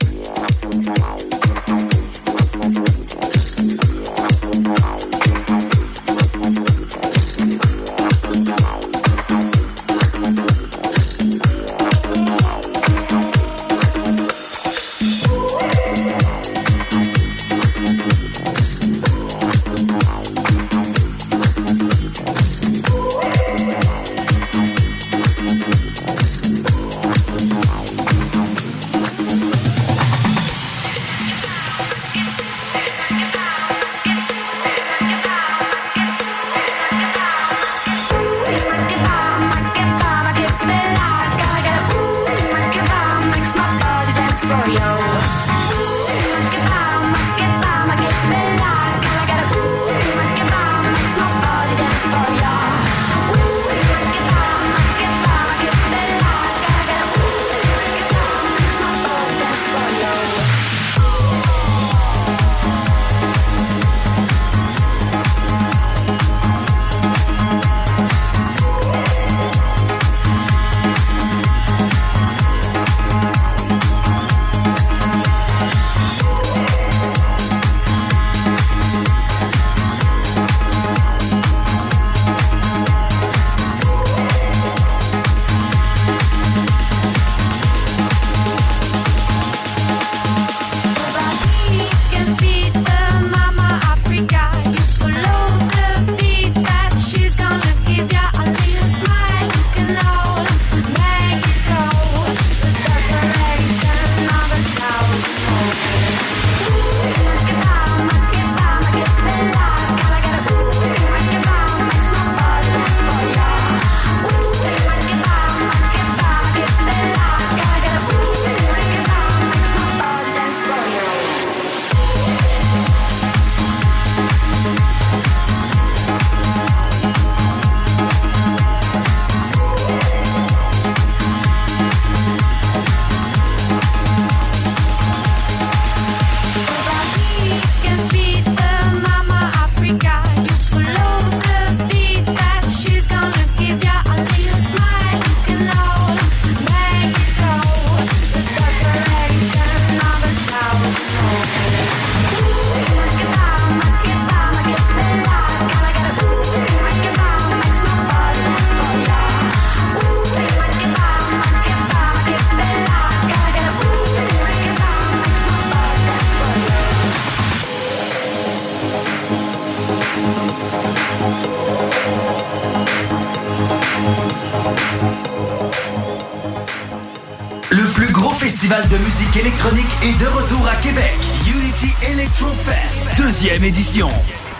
10e édition.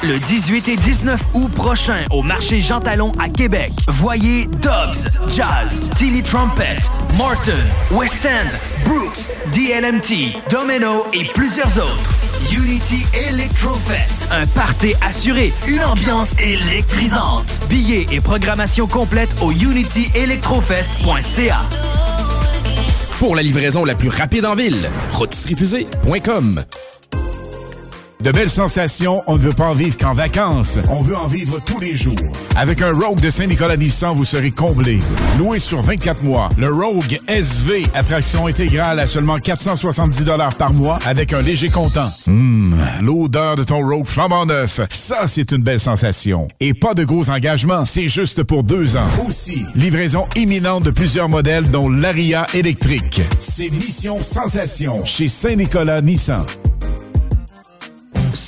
Le 18 et 19 août prochain au marché Jean Talon à Québec. Voyez Dobbs, Jazz, Tilly Trumpet, Martin, West End, Brooks, DLMT, Domino et plusieurs autres. Unity Electrofest, un party assuré, une ambiance électrisante. Billets et programmation complète au unityelectrofest.ca. Pour la livraison la plus rapide en ville, rôtisseriefusée.com. De belles sensations, on ne veut pas en vivre qu'en vacances. On veut en vivre tous les jours. Avec un Rogue de Saint-Nicolas Nissan, vous serez comblé. Loué sur 24 mois, le Rogue SV, attraction intégrale à seulement 470 par mois avec un léger comptant. Hum, l'odeur de ton Rogue flambant neuf, ça c'est une belle sensation. Et pas de gros engagements, c'est juste pour deux ans. Aussi, livraison imminente de plusieurs modèles dont l'Aria électrique. C'est Mission Sensation chez Saint-Nicolas Nissan.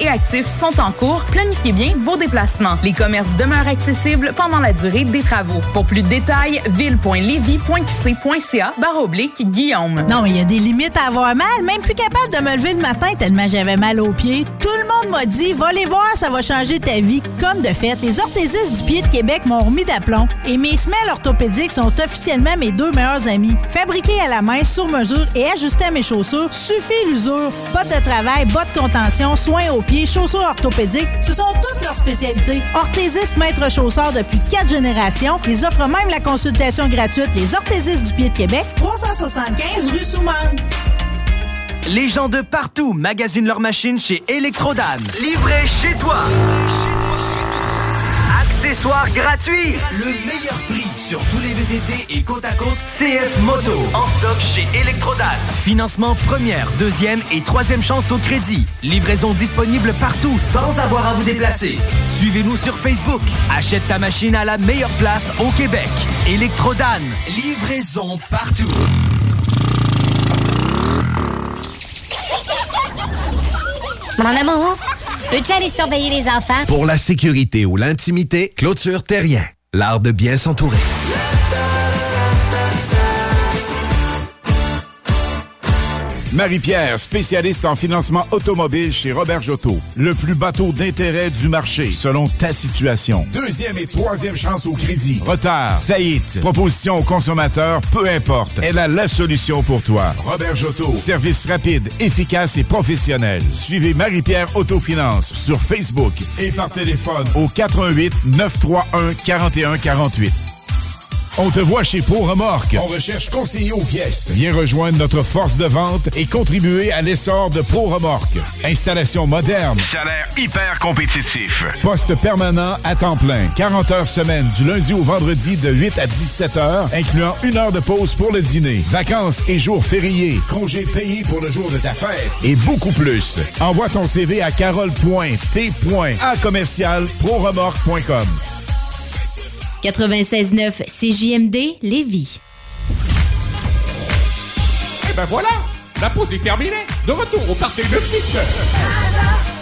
et actif sont en cours. Planifiez bien vos déplacements. Les commerces demeurent accessibles pendant la durée des travaux. Pour plus de détails, ville.levy.qc.ca barre oblique Guillaume. Non, mais il y a des limites à avoir mal. Même plus capable de me lever le matin tellement j'avais mal aux pieds. Tout le monde m'a dit, va les voir, ça va changer ta vie. Comme de fait, les orthésistes du pied de Québec m'ont remis d'aplomb. Et mes semelles orthopédiques sont officiellement mes deux meilleurs amis. Fabriqués à la main, sur mesure et ajustés à mes chaussures, suffit l'usure. Bottes de travail, bottes de contention, soins aux pieds, chaussures orthopédiques, ce sont toutes leurs spécialités. Orthésistes maître chausseur depuis quatre générations. Ils offrent même la consultation gratuite Les orthésistes du pied de Québec, 375 rue Souman. Les gens de partout magasinent leurs machines chez Electrodan. Livré chez toi. Accessoires gratuits. Le meilleur prix sur tous les VTT et côte à côte CF Moto. En stock chez Electrodan. Financement première, deuxième et troisième chance au crédit. Livraison disponible partout sans avoir à vous déplacer. Suivez-nous sur Facebook. Achète ta machine à la meilleure place au Québec. Electrodan. Livraison partout. Mon amour, peux-tu aller surveiller les enfants? Pour la sécurité ou l'intimité, clôture terrien. L'art de bien s'entourer. Marie-Pierre, spécialiste en financement automobile chez Robert Jotto. Le plus bateau d'intérêt du marché, selon ta situation. Deuxième et troisième chance au crédit. Retard, faillite, proposition au consommateur, peu importe. Elle a la solution pour toi. Robert Jotto. Service rapide, efficace et professionnel. Suivez Marie-Pierre Autofinance sur Facebook et par téléphone au 88 931 41 48. On te voit chez Pro Remorque. On recherche conseiller aux pièces. Viens rejoindre notre force de vente et contribuer à l'essor de Pro Remorque. Installation moderne. Salaire hyper compétitif. Poste permanent à temps plein. 40 heures semaine du lundi au vendredi de 8 à 17 heures, incluant une heure de pause pour le dîner. Vacances et jours fériés. Congés payés pour le jour de ta fête. Et beaucoup plus. Envoie ton CV à commercial proremorque.com. 96.9 CJMD Lévis. Et ben voilà, la pause est terminée. De retour au party de 6